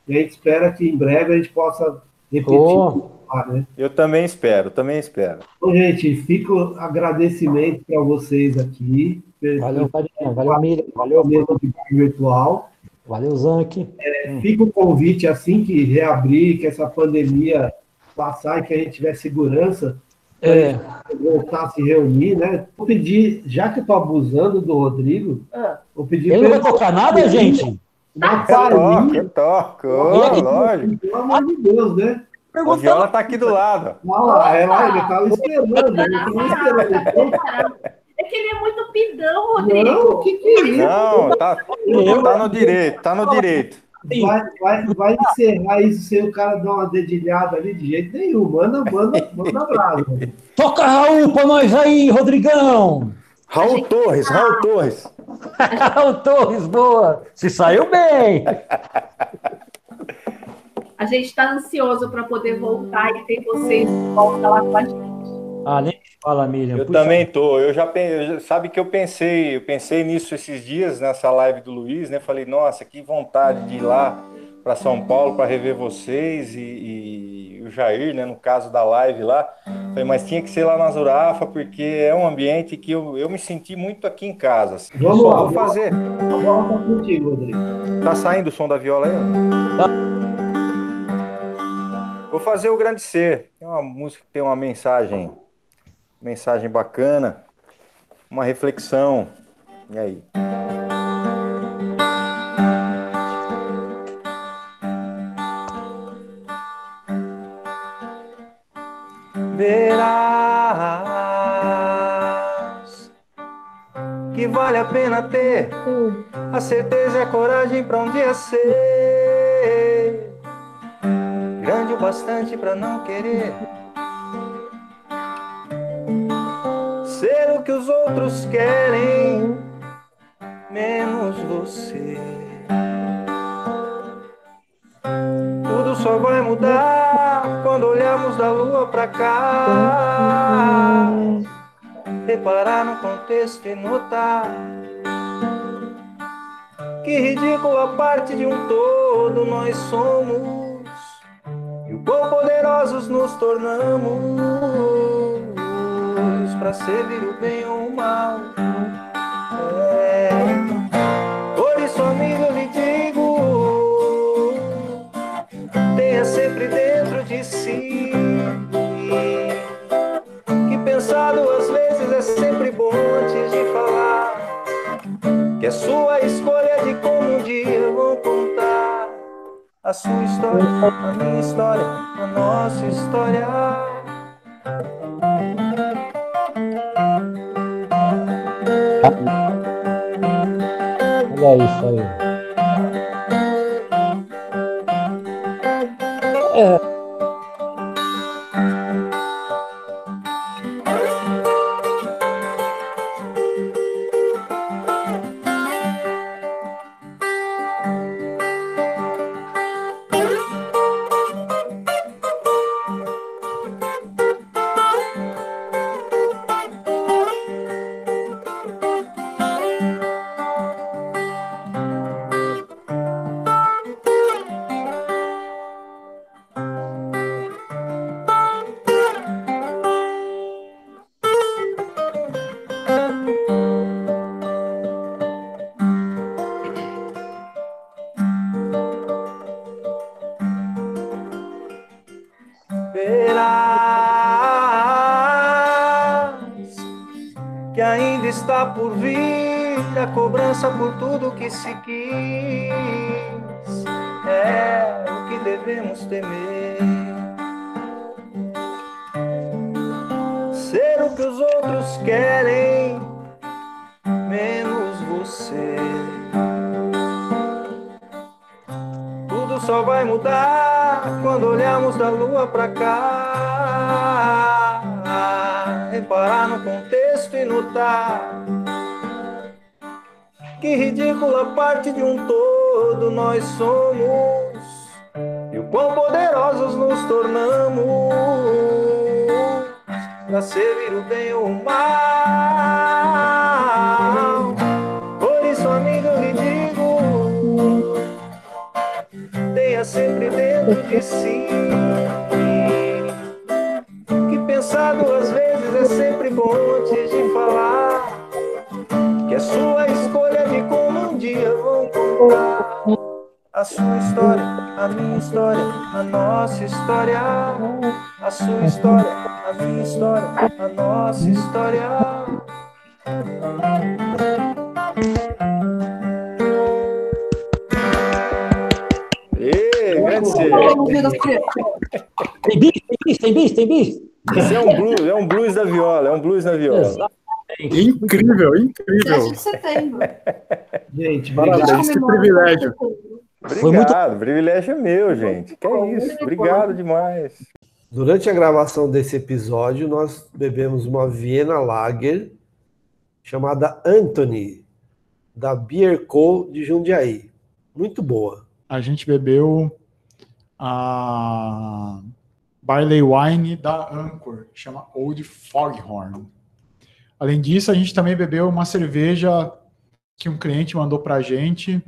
S5: e a gente espera que em breve a gente possa repetir. Oh.
S9: Lá, né? Eu também espero, também espero.
S5: Então, gente, fica o agradecimento para vocês aqui.
S10: Valeu, Farinha, valeu, Miriam, valeu,
S5: mesmo virtual.
S10: Valeu, Zank.
S5: É, hum. Fica o convite assim que reabrir, que essa pandemia passar e que a gente tiver segurança, é. voltar a se reunir, né? Vou pedir, já que eu tô abusando do Rodrigo,
S10: é. vou pedir. Ele não vai tocar nada, gente?
S9: Não toca, toca, lógico.
S5: Pelo amor de Deus, né?
S9: A viola tá aqui do lado.
S5: Não, lá, ela, ele tava esperando, ele tava esperando.
S12: É que ele é muito pidão, Rodrigo.
S5: Não, que que é isso?
S9: Não, tá, tá no direito, tá no direito.
S5: Vai, vai, vai encerrar isso sem o cara dar uma dedilhada ali de jeito nenhum. Manda, manda, manda brasa.
S10: Toca Raul pra nós aí, Rodrigão!
S9: Raul gente... Torres, Raul Torres. *laughs*
S10: Raul Torres, boa! Se saiu bem!
S12: A gente está ansioso para poder voltar e ter vocês de volta lá com a gente.
S10: Ah, nem fala, Miriam.
S9: Eu Puxa. também tô. Eu já, eu, sabe que eu pensei, eu pensei nisso esses dias nessa live do Luiz, né? Falei, nossa, que vontade de ir lá para São Paulo para rever vocês e, e, o Jair, né? No caso da live lá. Falei, mas tinha que ser lá na Zurafa porque é um ambiente que eu, eu me senti muito aqui em casa. Assim.
S5: Vamos Só lá, vou fazer. Vamos contigo, Rodrigo.
S9: Tá saindo o som da viola aí? Tá. Vou fazer o Grande Ser. É uma música que tem uma mensagem, mensagem bacana, uma reflexão. E aí? Verás que vale a pena ter a certeza e a coragem para um dia ser grande o bastante para não querer que os outros querem, menos você. Tudo só vai mudar quando olhamos da lua pra cá. Reparar no contexto e notar que ridícula parte de um todo nós somos e o quão poderosos nos tornamos para servir o bem ou o mal. É. Por isso, amigo, eu lhe digo: tenha sempre dentro de si que pensado às vezes é sempre bom antes de falar. Que é sua escolha de como um dia vão contar a sua história, a minha história, a nossa história.
S10: Olha isso aí. É. devemos temer. Ser o que os outros querem, menos você. Tudo só vai mudar quando olhamos da lua pra cá. Reparar no contexto e notar que ridícula parte de um todo nós somos quão poderosos nos tornamos para servir o bem ou o mal. Por isso, amigo, eu lhe digo tenha sempre dentro de si. Que pensado às vezes é sempre bom antes de falar. Que é sua escolha de como um dia vão contar. A sua história, a minha história, a nossa história. A sua história, a minha história, a nossa história. Ê, grande ser. Tem bis, tem bis, tem bis, tem bis.
S9: Esse é um blues, é um blues da viola, é um blues da viola.
S3: Incrível, incrível.
S12: de setembro.
S5: Gente,
S3: Parabéns, que privilégio.
S9: Obrigado, privilégio é meu, gente. Que é isso, obrigado demais.
S5: Durante a gravação desse episódio, nós bebemos uma Viena Lager chamada Anthony, da Beer Co. de Jundiaí. Muito boa.
S11: A gente bebeu a Barley Wine da Anchor, chama Old Foghorn. Além disso, a gente também bebeu uma cerveja que um cliente mandou para a gente,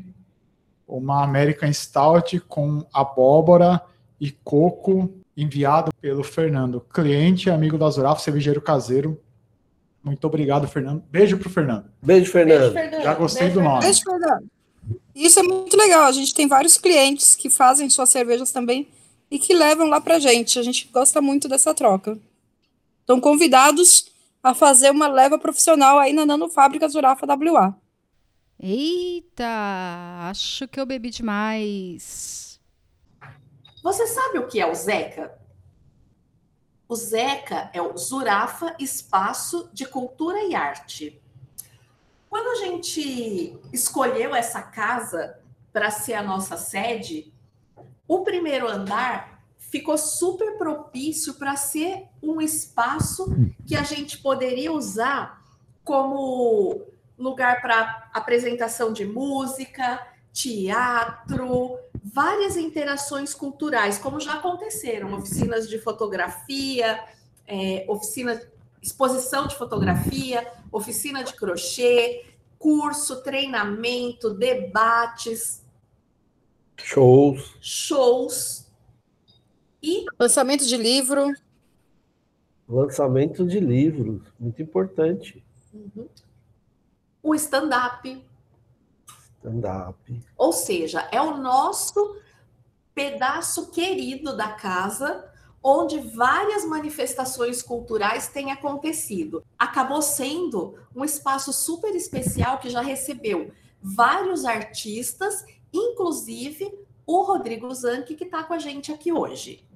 S11: uma American Stout com abóbora e coco, enviado pelo Fernando, cliente e amigo da Zurafa, cervejeiro caseiro. Muito obrigado, Fernando. Beijo pro Fernando.
S5: Beijo, Fernando.
S11: Já gostei do nome.
S13: Beijo, Fernando. Isso é muito legal. A gente tem vários clientes que fazem suas cervejas também e que levam lá pra gente. A gente gosta muito dessa troca. Estão convidados a fazer uma leva profissional aí na Nano Fábrica Zurafa WA.
S2: Eita, acho que eu bebi demais.
S4: Você sabe o que é o Zeca? O Zeca é o Zurafa Espaço de Cultura e Arte. Quando a gente escolheu essa casa para ser a nossa sede, o primeiro andar ficou super propício para ser um espaço que a gente poderia usar como lugar para apresentação de música, teatro, várias interações culturais, como já aconteceram, oficinas de fotografia, é, oficina, exposição de fotografia, oficina de crochê, curso, treinamento, debates,
S5: shows,
S4: shows. E
S13: lançamento de livro,
S5: lançamento de livros, muito importante.
S4: Uhum. O stand-up,
S5: stand-up.
S4: Ou seja, é o nosso pedaço querido da casa onde várias manifestações culturais têm acontecido. Acabou sendo um espaço super especial que já recebeu vários artistas, inclusive o Rodrigo Zanck, que está com a gente aqui hoje.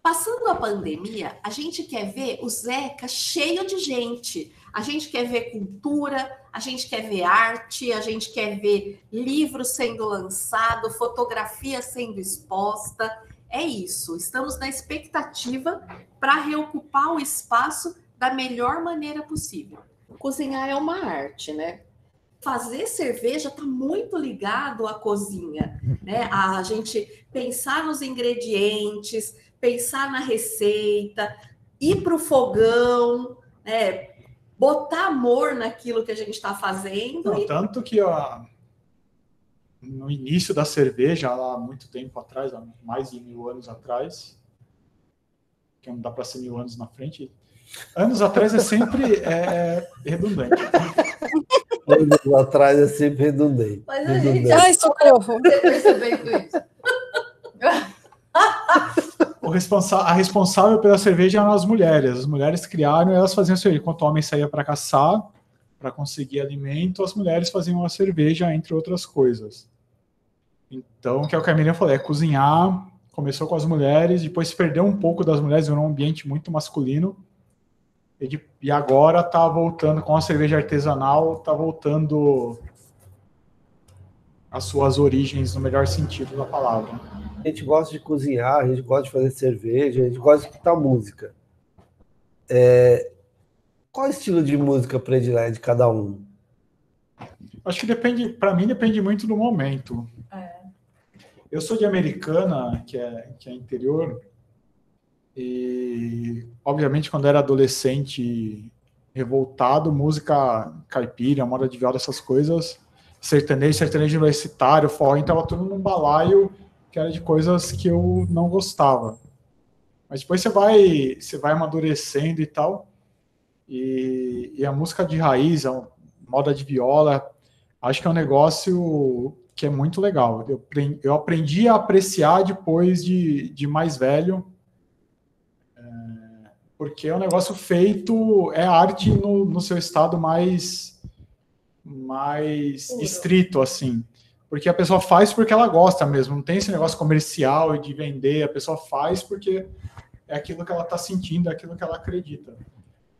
S4: Passando a pandemia, a gente quer ver o Zeca cheio de gente. A gente quer ver cultura, a gente quer ver arte, a gente quer ver livro sendo lançado, fotografia sendo exposta. É isso. Estamos na expectativa para reocupar o espaço da melhor maneira possível. Cozinhar é uma arte, né? Fazer cerveja está muito ligado à cozinha, né? A gente pensar nos ingredientes, pensar na receita, ir para o fogão, né? Botar amor naquilo que a gente está fazendo.
S11: Não, e... Tanto que ó, no início da cerveja, lá há muito tempo atrás, há mais de mil anos atrás, que não dá para ser mil anos na frente, anos atrás é sempre é, redundante.
S5: Anos atrás é sempre redundante.
S6: Mas a gente. Ai, socorro! Você percebendo isso?
S11: O responsa a responsável pela cerveja eram as mulheres. As mulheres criaram e elas faziam cerveja. Enquanto o homem saía para caçar, para conseguir alimento, as mulheres faziam a cerveja, entre outras coisas. Então, o que a Camila falou é cozinhar. Começou com as mulheres, depois se perdeu um pouco das mulheres, virou um ambiente muito masculino. E, de, e agora está voltando com a cerveja artesanal, está voltando às suas origens no melhor sentido da palavra
S5: a gente gosta de cozinhar, a gente gosta de fazer cerveja, a gente gosta de escutar música. É... Qual é o estilo de música predileto de cada um?
S11: Acho que depende, para mim depende muito do momento. É. Eu sou de Americana, que é, que é interior, e obviamente quando era adolescente revoltado, música caipira, moda de viola, essas coisas, sertanejo, sertanejo universitário, forró, então tudo num balaio que era de coisas que eu não gostava. Mas depois você vai, você vai amadurecendo e tal. E, e a música de raiz, a moda de viola, acho que é um negócio que é muito legal. Eu, eu aprendi a apreciar depois de, de mais velho, é, porque é um negócio feito, é arte no, no seu estado mais, mais estrito, assim porque a pessoa faz porque ela gosta mesmo, não tem esse negócio comercial e de vender, a pessoa faz porque é aquilo que ela está sentindo, é aquilo que ela acredita.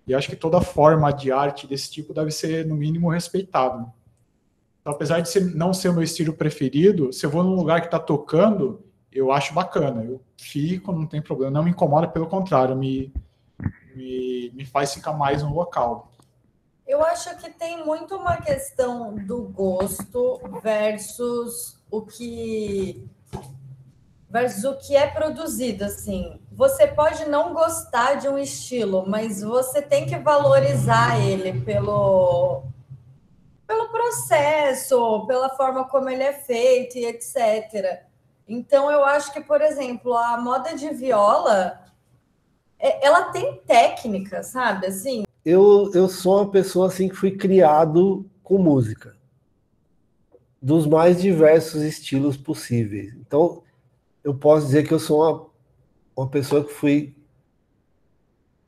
S11: E acho que toda forma de arte desse tipo deve ser, no mínimo, respeitada. Então, apesar de ser, não ser o meu estilo preferido, se eu vou num lugar que está tocando, eu acho bacana. Eu fico, não tem problema. Não me incomoda, pelo contrário, me, me, me faz ficar mais no local.
S6: Eu acho que tem muito uma questão do gosto versus o que versus o que é produzido assim. Você pode não gostar de um estilo, mas você tem que valorizar ele pelo pelo processo, pela forma como ele é feito e etc. Então eu acho que, por exemplo, a moda de viola é, ela tem técnica, sabe? Assim,
S5: eu, eu sou uma pessoa assim que fui criado com música dos mais diversos estilos possíveis. Então, eu posso dizer que eu sou uma uma pessoa que fui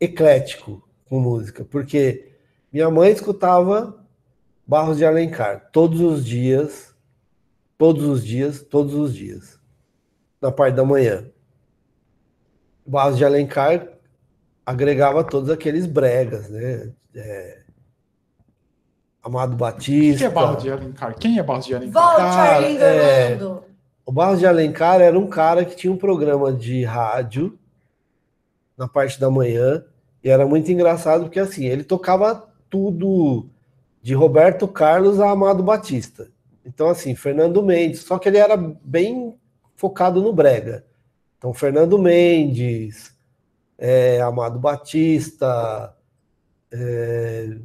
S5: eclético com música, porque minha mãe escutava Barros de Alencar todos os dias, todos os dias, todos os dias, na parte da manhã. Barros de Alencar agregava todos aqueles bregas, né? É, Amado Batista.
S11: Quem é Barros de Alencar? Quem é Barros de Alencar?
S4: Volte, Arlindo
S5: é. O Barros de Alencar era um cara que tinha um programa de rádio na parte da manhã e era muito engraçado porque assim ele tocava tudo de Roberto Carlos a Amado Batista. Então assim Fernando Mendes, só que ele era bem focado no brega. Então Fernando Mendes, é, Amado Batista, é,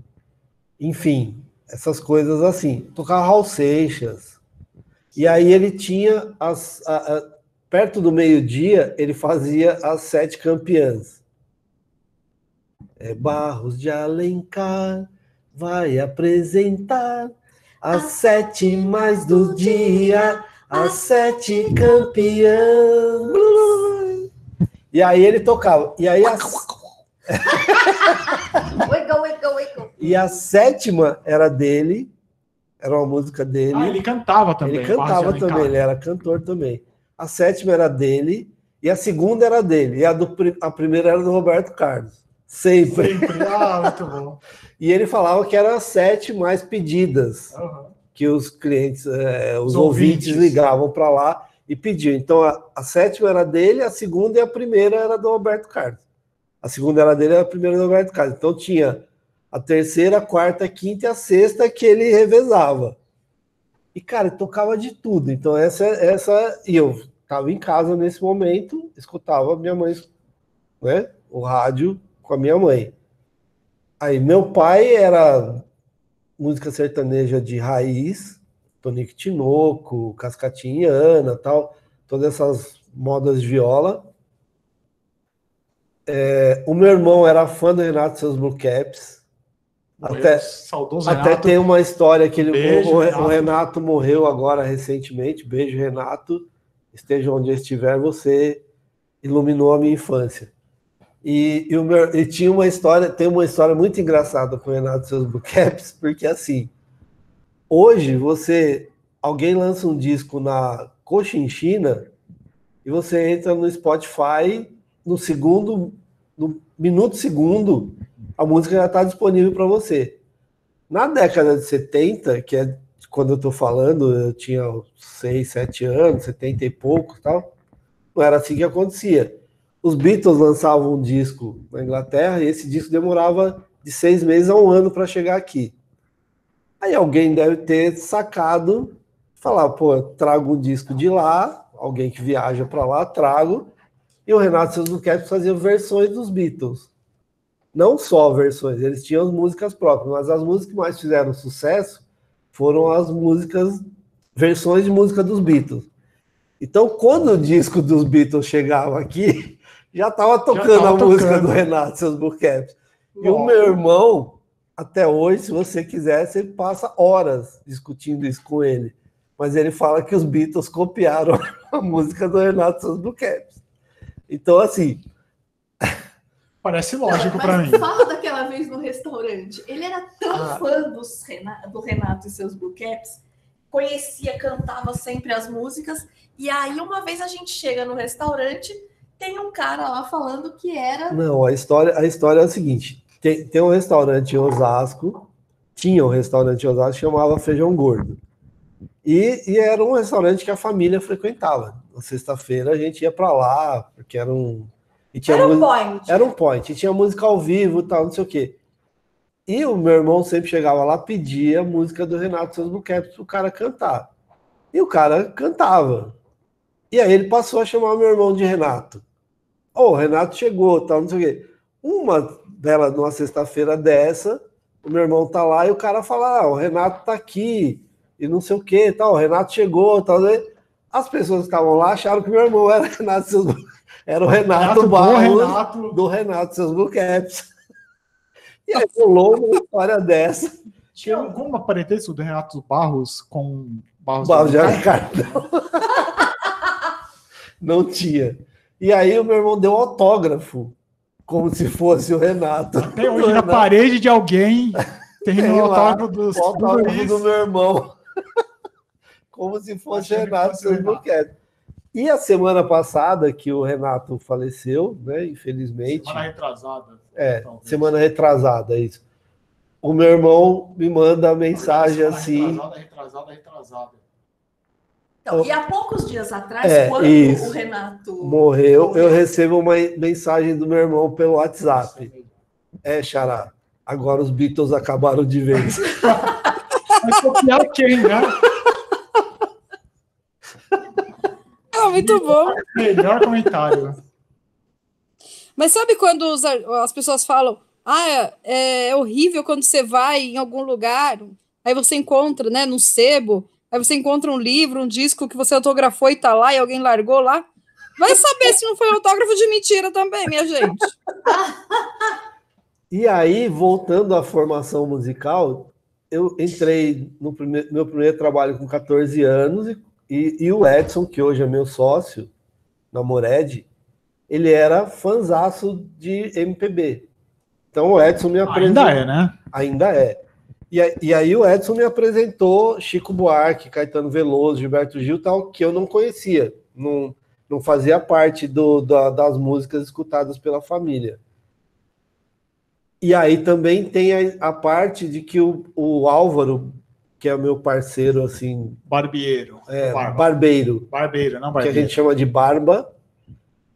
S5: enfim, essas coisas assim. Tocava Raul Seixas. E aí ele tinha as. A, a, perto do meio-dia, ele fazia as sete campeãs. É, Barros de Alencar vai apresentar as sete mais do dia, as sete campeãs. E aí ele tocava. E aí as. *laughs* E a sétima era dele, era uma música dele.
S11: Ah, ele cantava também.
S5: Ele cantava também, ele era cantor também. A sétima era dele e a segunda era dele. E a, do, a primeira era do Roberto Carlos. Sempre.
S11: Sempre. *laughs* Ah, muito bom.
S5: e ele falava que eram as sete mais pedidas
S11: Uhum.
S5: que os clientes, eh, os,
S11: Os
S5: ouvintes.
S11: ouvintes.
S5: ligavam para lá e pediam. Então a, a sétima era dele, a segunda e a primeira era do Roberto Carlos. A segunda era dele, a primeira do Roberto Carlos. Então tinha a terceira, a quarta, a quinta e a sexta que ele revezava. E cara, tocava de tudo. Então essa essa e eu estava em casa nesse momento, escutava minha mãe, né, o rádio com a minha mãe. Aí meu pai era música sertaneja de raiz, Tonico Tinoco, Cascatinhana, tal, todas essas modas de viola. É, o meu irmão era fã do Renato e seus Blue Caps.
S11: Morreu,
S5: Até,
S11: saudoso
S5: até
S11: Renato.
S5: tem uma história que ele,
S11: Beijo,
S5: o, o
S11: Renato.
S5: Renato morreu agora recentemente. Beijo, Renato. Esteja onde estiver, você iluminou a minha infância. E, e meu, e tinha uma história, tem uma história muito engraçada com o Renato e seus Blue Caps, porque assim, hoje você, alguém lança um disco na Cochinchina e você entra no Spotify no segundo, no minuto segundo, a música já está disponível para você. Na década de 70, que é quando eu estou falando, eu tinha 6, 7 anos, 70 e pouco tal, não era assim que acontecia. Os Beatles lançavam um disco na Inglaterra e esse disco demorava de seis meses a um ano para chegar aqui. Aí alguém deve ter sacado, falar, pô, trago um disco de lá, alguém que viaja para lá, trago, e o Renato seus Blue Caps faziam versões dos Beatles. Não só versões, eles tinham as músicas próprias, mas as músicas que mais fizeram sucesso foram as músicas, versões de música dos Beatles. Então, quando o disco dos Beatles chegava aqui, *laughs* já estava tocando
S11: tava
S5: a música
S11: tocando.
S5: do Renato seus Caps. E o meu irmão, até hoje, se você quiser, você passa horas discutindo isso com ele. Mas ele fala que os Beatles copiaram *laughs* a música do Renato e seus Blue Caps. Então, assim,
S11: Parece lógico
S4: Mas
S11: para mim.
S4: fala daquela vez no restaurante. Ele era tão
S5: Ah.
S4: fã dos Rena- do Renato e seus Blue Caps, conhecia, cantava sempre as músicas. E aí, uma vez a gente chega no restaurante, tem um cara lá falando que era.
S5: Não, a história, a história é a seguinte: tem, tem um restaurante em Osasco, tinha um restaurante em Osasco que chamava Feijão Gordo. E, e era um restaurante que a família frequentava. Na sexta-feira a gente ia para lá, porque era um.
S4: Era um point.
S5: Era um point, e tinha música ao vivo e tal, não sei o quê. E o meu irmão sempre chegava lá, pedia a música do Renato Seus Buquetes pro cara cantar. E o cara cantava. E aí ele passou a chamar o meu irmão de Renato. Ô, o Renato chegou, tal, não sei o quê. Uma delas, numa sexta-feira dessa, o meu irmão tá lá e o cara fala: ah, o Renato tá aqui, e não sei o quê, tal, o Renato chegou, tal. né? As pessoas que estavam lá acharam que meu irmão era *laughs* Renato Seus era o Renato,
S11: Renato do
S5: Barros
S11: Renato.
S5: do Renato Seus Blue Caps. *laughs* E aí rolou uma história dessa.
S11: Tinha alguma parentesco do Renato Barros com Barros,
S5: Barros de?
S11: Alencar, *laughs*
S5: não. Tinha. E aí o meu irmão deu autógrafo, como se fosse o Renato.
S11: Até hoje na parede de alguém tem, tem o autógrafo, dos,
S5: o autógrafo do meu irmão. *laughs* como se fosse Achei Renato Sesbuquete. E a semana passada, que o Renato faleceu, né? Infelizmente.
S11: Semana retrasada.
S5: É, talvez. semana retrasada, isso. O meu irmão me manda mensagem assim.
S11: Retrasada, retrasada, retrasada.
S4: Então, e há poucos dias atrás, é, quando isso. o Renato
S5: morreu, morreu, eu recebo uma mensagem do meu irmão pelo WhatsApp. É, Xará, agora os Beatles acabaram de vez. *laughs*
S11: Vai copiar quem, né?
S13: É *laughs* muito bom.
S11: Melhor comentário.
S13: Mas sabe quando os, as pessoas falam, ah, é, é horrível quando você vai em algum lugar, aí você encontra, né, no sebo, Aí você encontra um livro, um disco que você autografou e tá lá e alguém largou lá. Vai saber se não foi autógrafo de mentira também, minha gente.
S5: E aí, voltando à formação musical, eu entrei no primeiro, meu primeiro trabalho com 14 anos e, e, e o Edson, que hoje é meu sócio na Mored, ele era fanzaço de MPB. Então o Edson me apresentou.
S11: Ainda é, né?
S5: Ainda é. E, e aí o Edson me apresentou Chico Buarque, Caetano Veloso, Gilberto Gil, tal, que eu não conhecia, não, não fazia parte do, da, das músicas escutadas pela família. E aí também tem a, a parte de que o, o, Álvaro, que é meu parceiro, assim...
S11: Barbeiro.
S5: É, barba. barbeiro.
S11: Barbeiro, não barbeiro.
S5: Que a gente chama de Barba.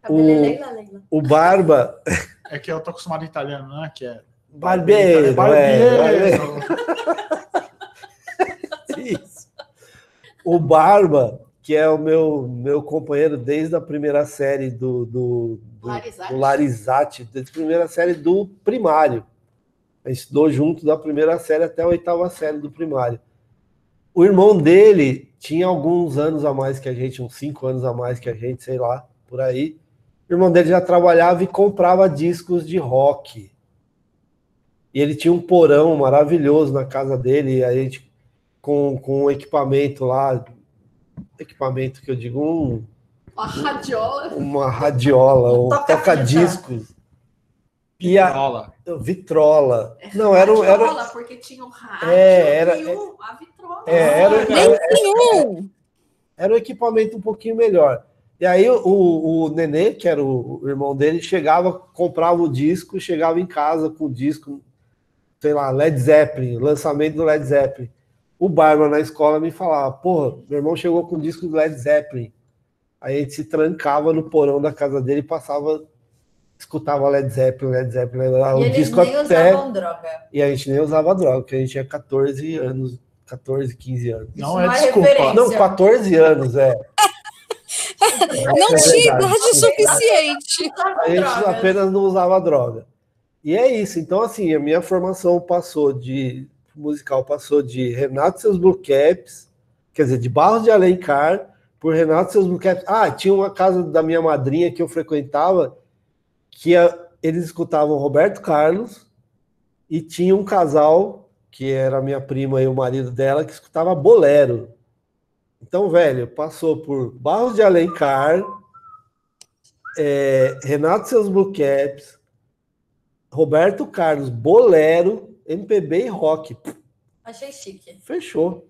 S5: O, o Barba...
S11: É que eu tô acostumado italiano, né? Que é
S5: Barbeiro, barbeiro. É, *laughs* Isso. O Barba, que é o meu, meu companheiro desde a primeira série do, do, do Larizate. do Larizate, desde a primeira série do primário. A gente estudou junto da primeira série até a oitava série do primário. O irmão dele tinha alguns anos a mais que a gente, uns cinco anos a mais que a gente, sei lá, por aí. O irmão dele já trabalhava e comprava discos de rock. E ele tinha um porão maravilhoso na casa dele, e a gente com, com um equipamento lá, equipamento que eu digo, um,
S4: uma radiola.
S5: Uma radiola, um toca-discos.
S11: Vitrola.
S5: A, vitrola.
S4: É Não, era, radiola, era porque tinha um rádio
S5: é, era,
S4: e um, a vitrola.
S5: É, era, era, era, era um equipamento um pouquinho melhor. E aí o, o Nenê, que era o, o irmão dele, chegava, comprava o disco, chegava em casa com o disco sei lá, Led Zeppelin, lançamento do Led Zeppelin. O Barba na escola me falava, porra, meu irmão chegou com o disco do Led Zeppelin. Aí a gente se trancava no porão da casa dele e passava, escutava Led Zeppelin, Led Zeppelin.
S6: E o disco nem até... usavam droga.
S5: E a gente nem usava droga, porque a gente tinha 14 anos, 14, 15 anos.
S11: Não é, é desculpa.
S5: Não, 14 anos, é.
S13: Não é *laughs* tinha idade suficiente.
S5: A gente apenas não usava droga. E é isso. Então, assim, a minha formação passou de musical passou de Renato seus Blue Caps, quer dizer, de Barros de Alencar, por Renato seus Blue Caps. Ah, tinha uma casa da minha madrinha que eu frequentava que a, eles escutavam Roberto Carlos e tinha um casal que era minha prima e o marido dela que escutava bolero. Então, velho, passou por Barros de Alencar, é, Renato seus Blue Caps, Roberto Carlos, bolero, MPB e rock.
S6: Achei chique.
S5: Fechou.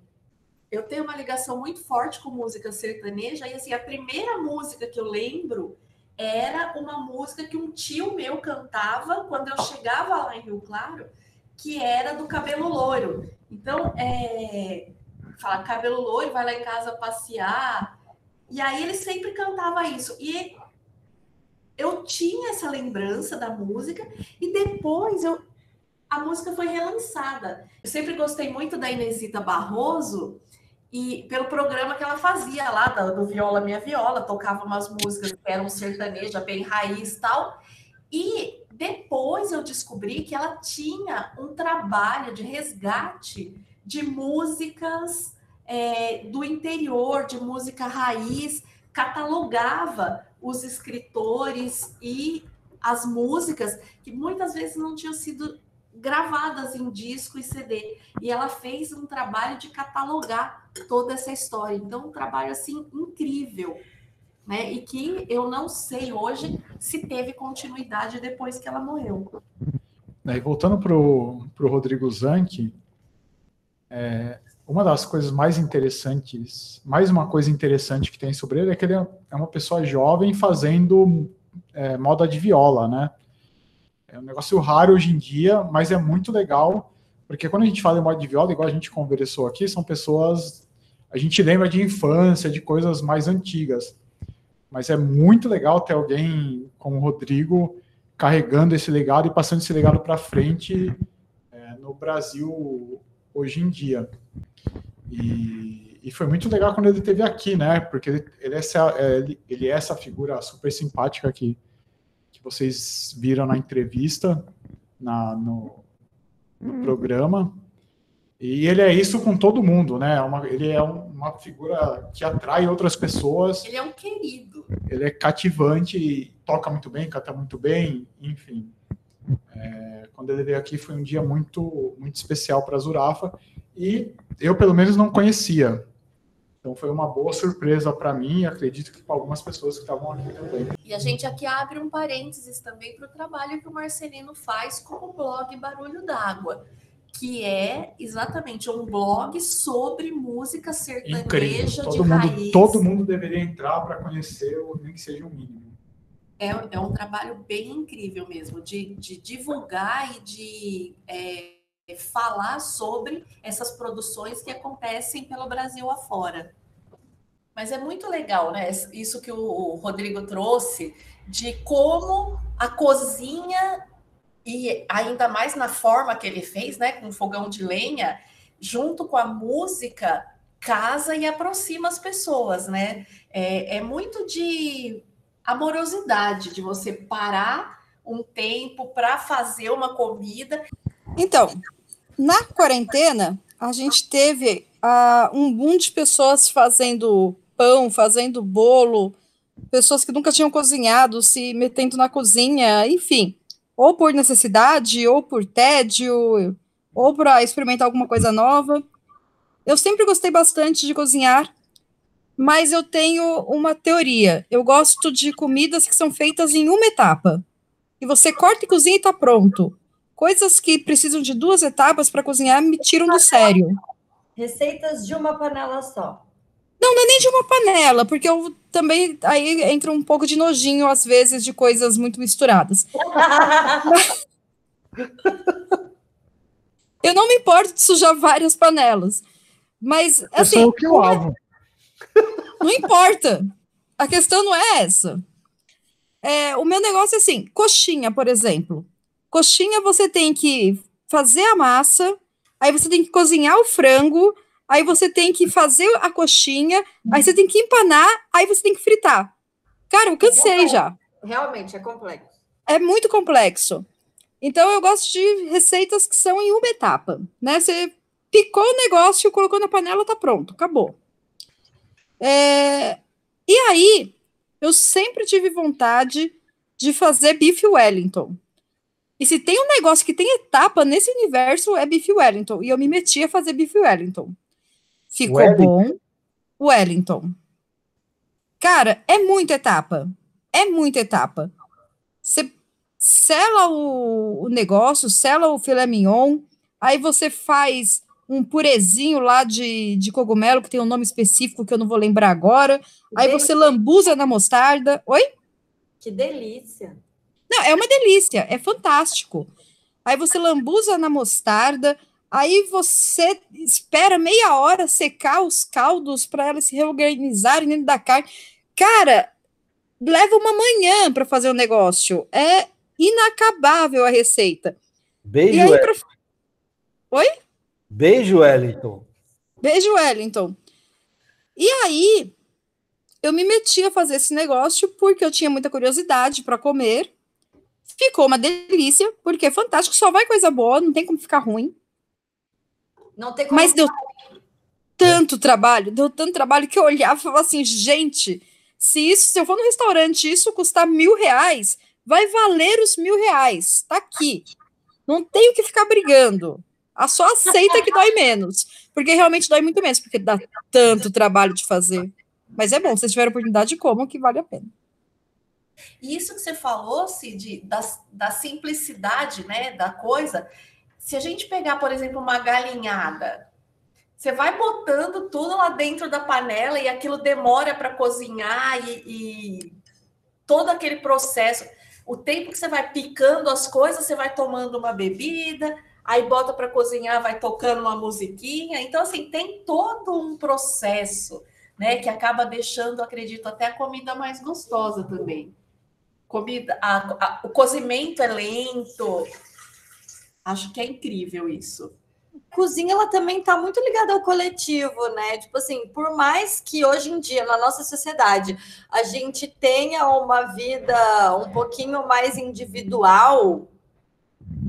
S4: Eu tenho uma ligação muito forte com música sertaneja, e assim, a primeira música que eu lembro era uma música que um tio meu cantava quando eu chegava lá em Rio Claro, que era do cabelo loiro. Então, é, fala cabelo loiro, vai lá em casa passear. E aí ele sempre cantava isso. E eu tinha essa lembrança da música e depois eu, a música foi relançada. Eu sempre gostei muito da Inesita Barroso e pelo programa que ela fazia lá do, do Viola Minha Viola, tocava umas músicas que eram sertaneja, bem raiz tal. E depois eu descobri que ela tinha um trabalho de resgate de músicas é, do interior, de música raiz, catalogava os escritores e as músicas que muitas vezes não tinham sido gravadas em disco e CD. E ela fez um trabalho de catalogar toda essa história. Então, um trabalho assim incrível. né? E que eu não sei hoje se teve continuidade depois que ela morreu.
S11: E voltando para o Rodrigo Zanck, é, uma das coisas mais interessantes, mais uma coisa interessante que tem sobre ele é que ele é, é uma pessoa jovem fazendo é, moda de viola, né? É um negócio raro hoje em dia, mas é muito legal, porque quando a gente fala em moda de viola, igual a gente conversou aqui, são pessoas. A gente lembra de infância, de coisas mais antigas. Mas é muito legal ter alguém como o Rodrigo carregando esse legado e passando esse legado para frente é, no Brasil hoje em dia. E, e, foi muito legal quando ele esteve aqui, né? Porque ele, ele, é essa, ele, ele é essa figura super simpática que, que vocês viram na entrevista, na, no, no hum. programa. E ele é isso com todo mundo, né? É uma, ele é uma figura que atrai outras pessoas.
S4: Ele é um querido.
S11: Ele é cativante, toca muito bem, canta muito bem, enfim. É, quando ele veio aqui foi um dia muito, muito especial para a Zurafa e eu, pelo menos, não conhecia. Então foi uma boa surpresa para mim e acredito que para algumas pessoas que estavam aqui também.
S4: E a gente aqui abre um parênteses também para o trabalho que o Marcelino faz com o blog Barulho d'Água, que é exatamente um blog sobre música sertaneja Incrível.
S11: Todo
S4: de
S11: mundo,
S4: raiz.
S11: Todo mundo deveria entrar para conhecer, nem que seja o mínimo.
S4: É, é um trabalho bem incrível mesmo, de, de divulgar e de é, falar sobre essas produções que acontecem pelo Brasil afora. Mas é muito legal, né? Isso que o Rodrigo trouxe de como a cozinha e ainda mais na forma que ele fez, né, com fogão de lenha, junto com a música, casa e aproxima as pessoas, né? É, é muito de amorosidade, de você parar um tempo para fazer uma comida.
S13: Então, na quarentena, a gente teve uh, um boom de pessoas fazendo pão, fazendo bolo, pessoas que nunca tinham cozinhado, se metendo na cozinha, enfim, ou por necessidade, ou por tédio, ou para experimentar alguma coisa nova. Eu sempre gostei bastante de cozinhar, mas eu tenho uma teoria. Eu gosto de comidas que são feitas em uma etapa. E você corta e cozinha e está pronto. Coisas que precisam de duas etapas para cozinhar me tiram do sério.
S6: Receitas de uma panela só.
S13: Não, não é nem de uma panela, porque eu também aí entra um pouco de nojinho às vezes de coisas muito misturadas. *laughs* eu não me importo de sujar várias panelas, mas assim. Eu
S11: sou o que lavo.
S13: Não importa. A questão não é essa. É, o meu negócio é assim, coxinha, por exemplo. Coxinha você tem que fazer a massa, aí você tem que cozinhar o frango, aí você tem que fazer a coxinha, aí você tem que empanar, aí você tem que fritar. Cara, eu cansei é já.
S6: Realmente é complexo.
S13: É muito complexo. Então eu gosto de receitas que são em uma etapa, né? Você picou o negócio, colocou na panela, tá pronto, acabou. É... E aí, eu sempre tive vontade de fazer bife Wellington. E se tem um negócio que tem etapa nesse universo, é Beef Wellington. E eu me meti a fazer Beef Wellington. Ficou Wellington. bom. Wellington. Cara, é muita etapa. É muita etapa. Você sela o, o negócio, sela o filé mignon, aí você faz um purezinho lá de, de cogumelo, que tem um nome específico que eu não vou lembrar agora. Aí você lambuza na mostarda. Oi?
S6: Que delícia.
S13: Não, é uma delícia, é fantástico. Aí você lambuza na mostarda, aí você espera meia hora secar os caldos para elas se reorganizarem dentro da carne. Cara, leva uma manhã para fazer o negócio. É inacabável a receita.
S14: Beijo, aí, pra...
S13: Oi?
S14: Beijo, Wellington.
S13: Beijo, Wellington. E aí, eu me meti a fazer esse negócio porque eu tinha muita curiosidade para comer Ficou uma delícia, porque é fantástico, só vai coisa boa, não tem como ficar ruim.
S6: Não tem como
S13: Mas deu tanto trabalho, deu tanto trabalho que eu olhava e falava assim, gente, se isso, se eu for no restaurante isso custar mil reais, vai valer os mil reais. Tá aqui. Não tenho que ficar brigando. A só aceita que dói menos. Porque realmente dói muito menos, porque dá tanto trabalho de fazer. Mas é bom, se tiverem oportunidade, como que vale a pena.
S4: E isso que você falou, Cid, da, da simplicidade né, da coisa, se a gente pegar, por exemplo, uma galinhada, você vai botando tudo lá dentro da panela e aquilo demora para cozinhar e, e, todo aquele processo. O tempo que você vai picando as coisas, você vai tomando uma bebida, aí bota para cozinhar, vai tocando uma musiquinha. Então, assim, tem todo um processo, né, que acaba deixando, acredito, até a comida mais gostosa também. Comida, a, a, o cozimento é lento. Acho que é incrível isso
S6: cozinha ela também está muito ligada ao coletivo, né? Tipo assim, por mais que hoje em dia, na nossa sociedade, a gente tenha uma vida um pouquinho mais individual,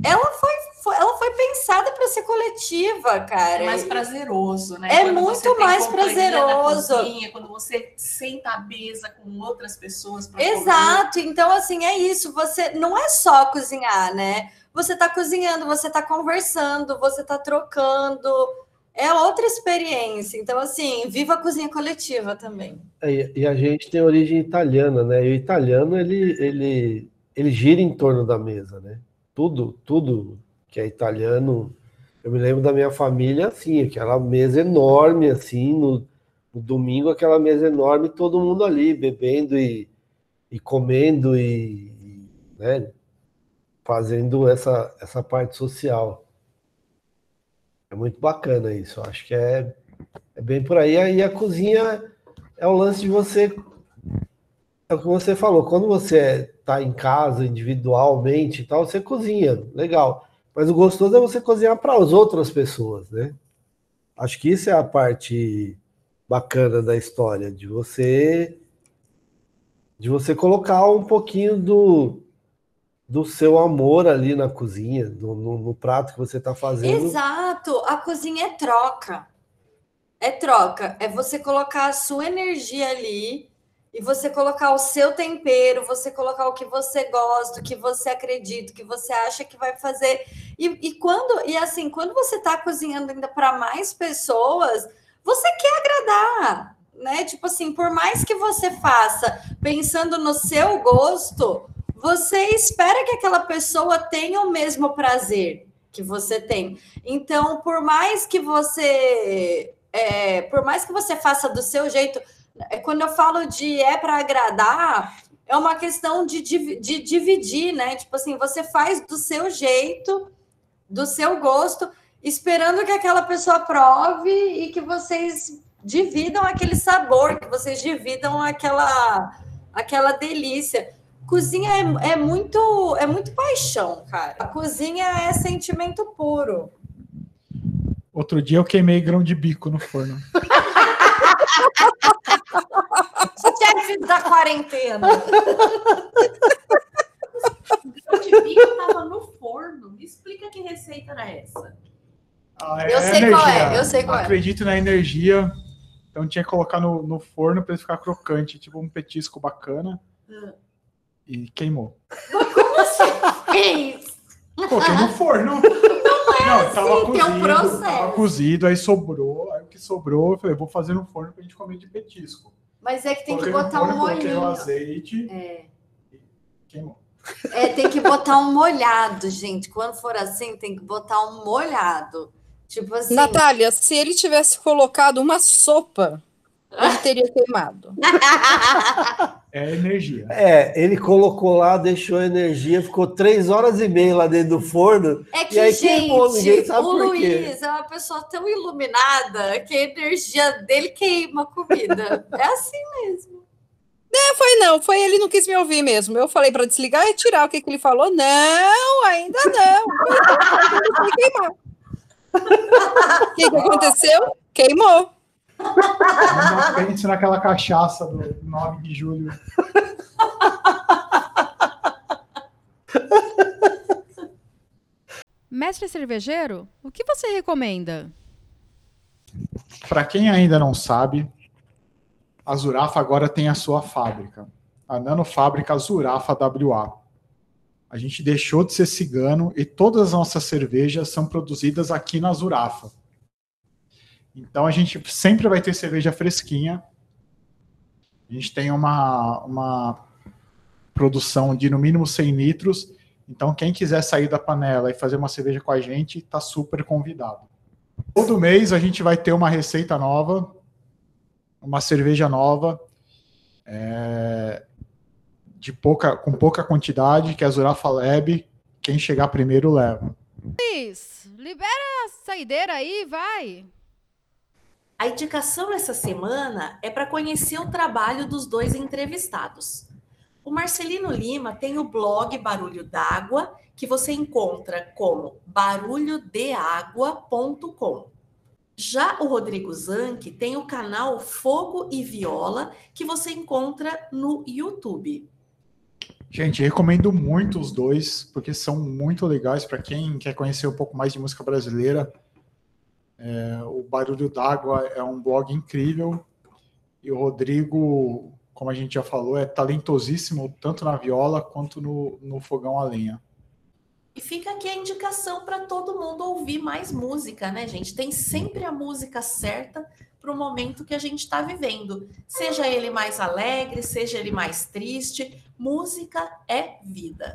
S6: ela foi, foi ela foi pensada para ser coletiva, cara.
S4: É mais prazeroso, né?
S6: É quando muito mais prazeroso.
S4: Cozinha, quando você senta à mesa com outras pessoas.
S6: Exato. Comer. Então, assim, é isso. Você não é só cozinhar, né? você está cozinhando, você está conversando, você está trocando. É outra experiência. Então, assim, viva a cozinha coletiva também.
S5: É, e a gente tem origem italiana, né? E o italiano, ele, ele, ele gira em torno da mesa, né? Tudo, tudo que é italiano. Eu me lembro da minha família, assim, aquela mesa enorme, assim, no, no domingo, aquela mesa enorme, todo mundo ali, bebendo e, e comendo e, e né? fazendo essa, essa parte social. É muito bacana isso. Acho que é, é bem por aí. E a cozinha é o lance de você. É o que você falou. Quando você está em casa individualmente e tal, você cozinha, legal. Mas o gostoso é você cozinhar para as outras pessoas, né? Acho que isso é a parte bacana da história, de você de você colocar um pouquinho do, do seu amor ali na cozinha, no, no, no prato que você está fazendo.
S6: Exato, a cozinha é troca. É troca, é você colocar a sua energia ali e você colocar o seu tempero, você colocar o que você gosta, o que você acredita, o que você acha que vai fazer. E, e quando, e assim, quando você está cozinhando ainda para mais pessoas, você quer agradar, né? Tipo assim, por mais que você faça pensando no seu gosto, você espera que aquela pessoa tenha o mesmo prazer que você tem. Então, por mais que você, é, por mais que você faça do seu jeito, quando eu falo de é para agradar, é uma questão de, de, de dividir, né? Tipo assim, você faz do seu jeito, do seu gosto, esperando que aquela pessoa prove e que vocês dividam aquele sabor, que vocês dividam aquela aquela delícia. Cozinha é, é, muito é muito paixão, cara. A cozinha é sentimento puro.
S11: Outro dia eu queimei grão de bico no forno. *laughs*
S6: Chefe da quarentena.
S4: grão de bico estava no forno. Me explica que receita era essa.
S6: Ah, é eu sei energia. qual é, eu sei qual
S11: Acredito
S6: é.
S11: na energia. Então tinha que colocar no, no forno para ele ficar crocante, tipo um petisco bacana. Hum e queimou.
S6: Como você fez?
S11: Coloquei no forno.
S6: Não é
S11: Não,
S6: assim,
S11: tava
S6: tem
S11: cozido,
S6: um processo.
S11: Tava cozido, aí sobrou. Aí o que sobrou, eu falei, vou fazer no forno pra gente comer de petisco.
S6: Mas é que tem
S11: coloquei
S6: que botar
S11: forno,
S6: um molhinho.
S11: Coloquei o azeite.
S6: É.
S11: Queimou.
S6: É, tem que botar um molhado, gente. Quando for assim, tem que botar um molhado. Tipo assim.
S13: Natália, se ele tivesse colocado uma sopa ele teria queimado. *laughs*
S11: É energia.
S5: É, ele colocou lá, deixou a energia, ficou três horas e meia lá dentro do forno.
S6: É que,
S5: e aí
S6: gente,
S5: queimou, ninguém sabe
S6: o
S5: por
S6: Luiz
S5: quê.
S6: é uma pessoa tão iluminada que a energia dele queima a comida. É assim mesmo.
S13: Não, foi não, foi ele não quis me ouvir mesmo. Eu falei para desligar e tirar o que, que ele falou. Não, ainda não. queimar. O que, que aconteceu? Queimou.
S11: Não pense naquela cachaça do 9 de julho.
S2: Mestre cervejeiro, o que você recomenda?
S11: Para quem ainda não sabe, a Zurafa agora tem a sua fábrica, a Nanofábrica Zurafa WA. A gente deixou de ser cigano e todas as nossas cervejas são produzidas aqui na Zurafa. Então a gente sempre vai ter cerveja fresquinha A gente tem uma, uma produção de no mínimo 100 litros. Então, quem quiser sair da panela e fazer uma cerveja com a gente, está super convidado. Todo mês a gente vai ter uma receita nova, uma cerveja nova, é, de pouca, com pouca quantidade, que é a Zurafa Lab. Quem chegar primeiro leva.
S13: Luiz, libera a saideira aí, vai.
S4: A indicação essa semana é para conhecer o trabalho dos dois entrevistados. O Marcelino Lima tem o blog Barulho d'Água, que você encontra como barulhodeagua.com. Já o Rodrigo Zanck tem o canal Fogo e Viola, que você encontra no YouTube.
S11: Gente, recomendo muito os dois, porque são muito legais para quem quer conhecer um pouco mais de música brasileira. É, o Barulho d'Água é um blog incrível e o Rodrigo, como a gente já falou, é talentosíssimo tanto na viola quanto no, no fogão a lenha.
S4: E fica aqui a indicação para todo mundo ouvir mais música, né, gente? Tem sempre a música certa para o momento que a gente está vivendo. Seja ele mais alegre, seja ele mais triste, música é vida.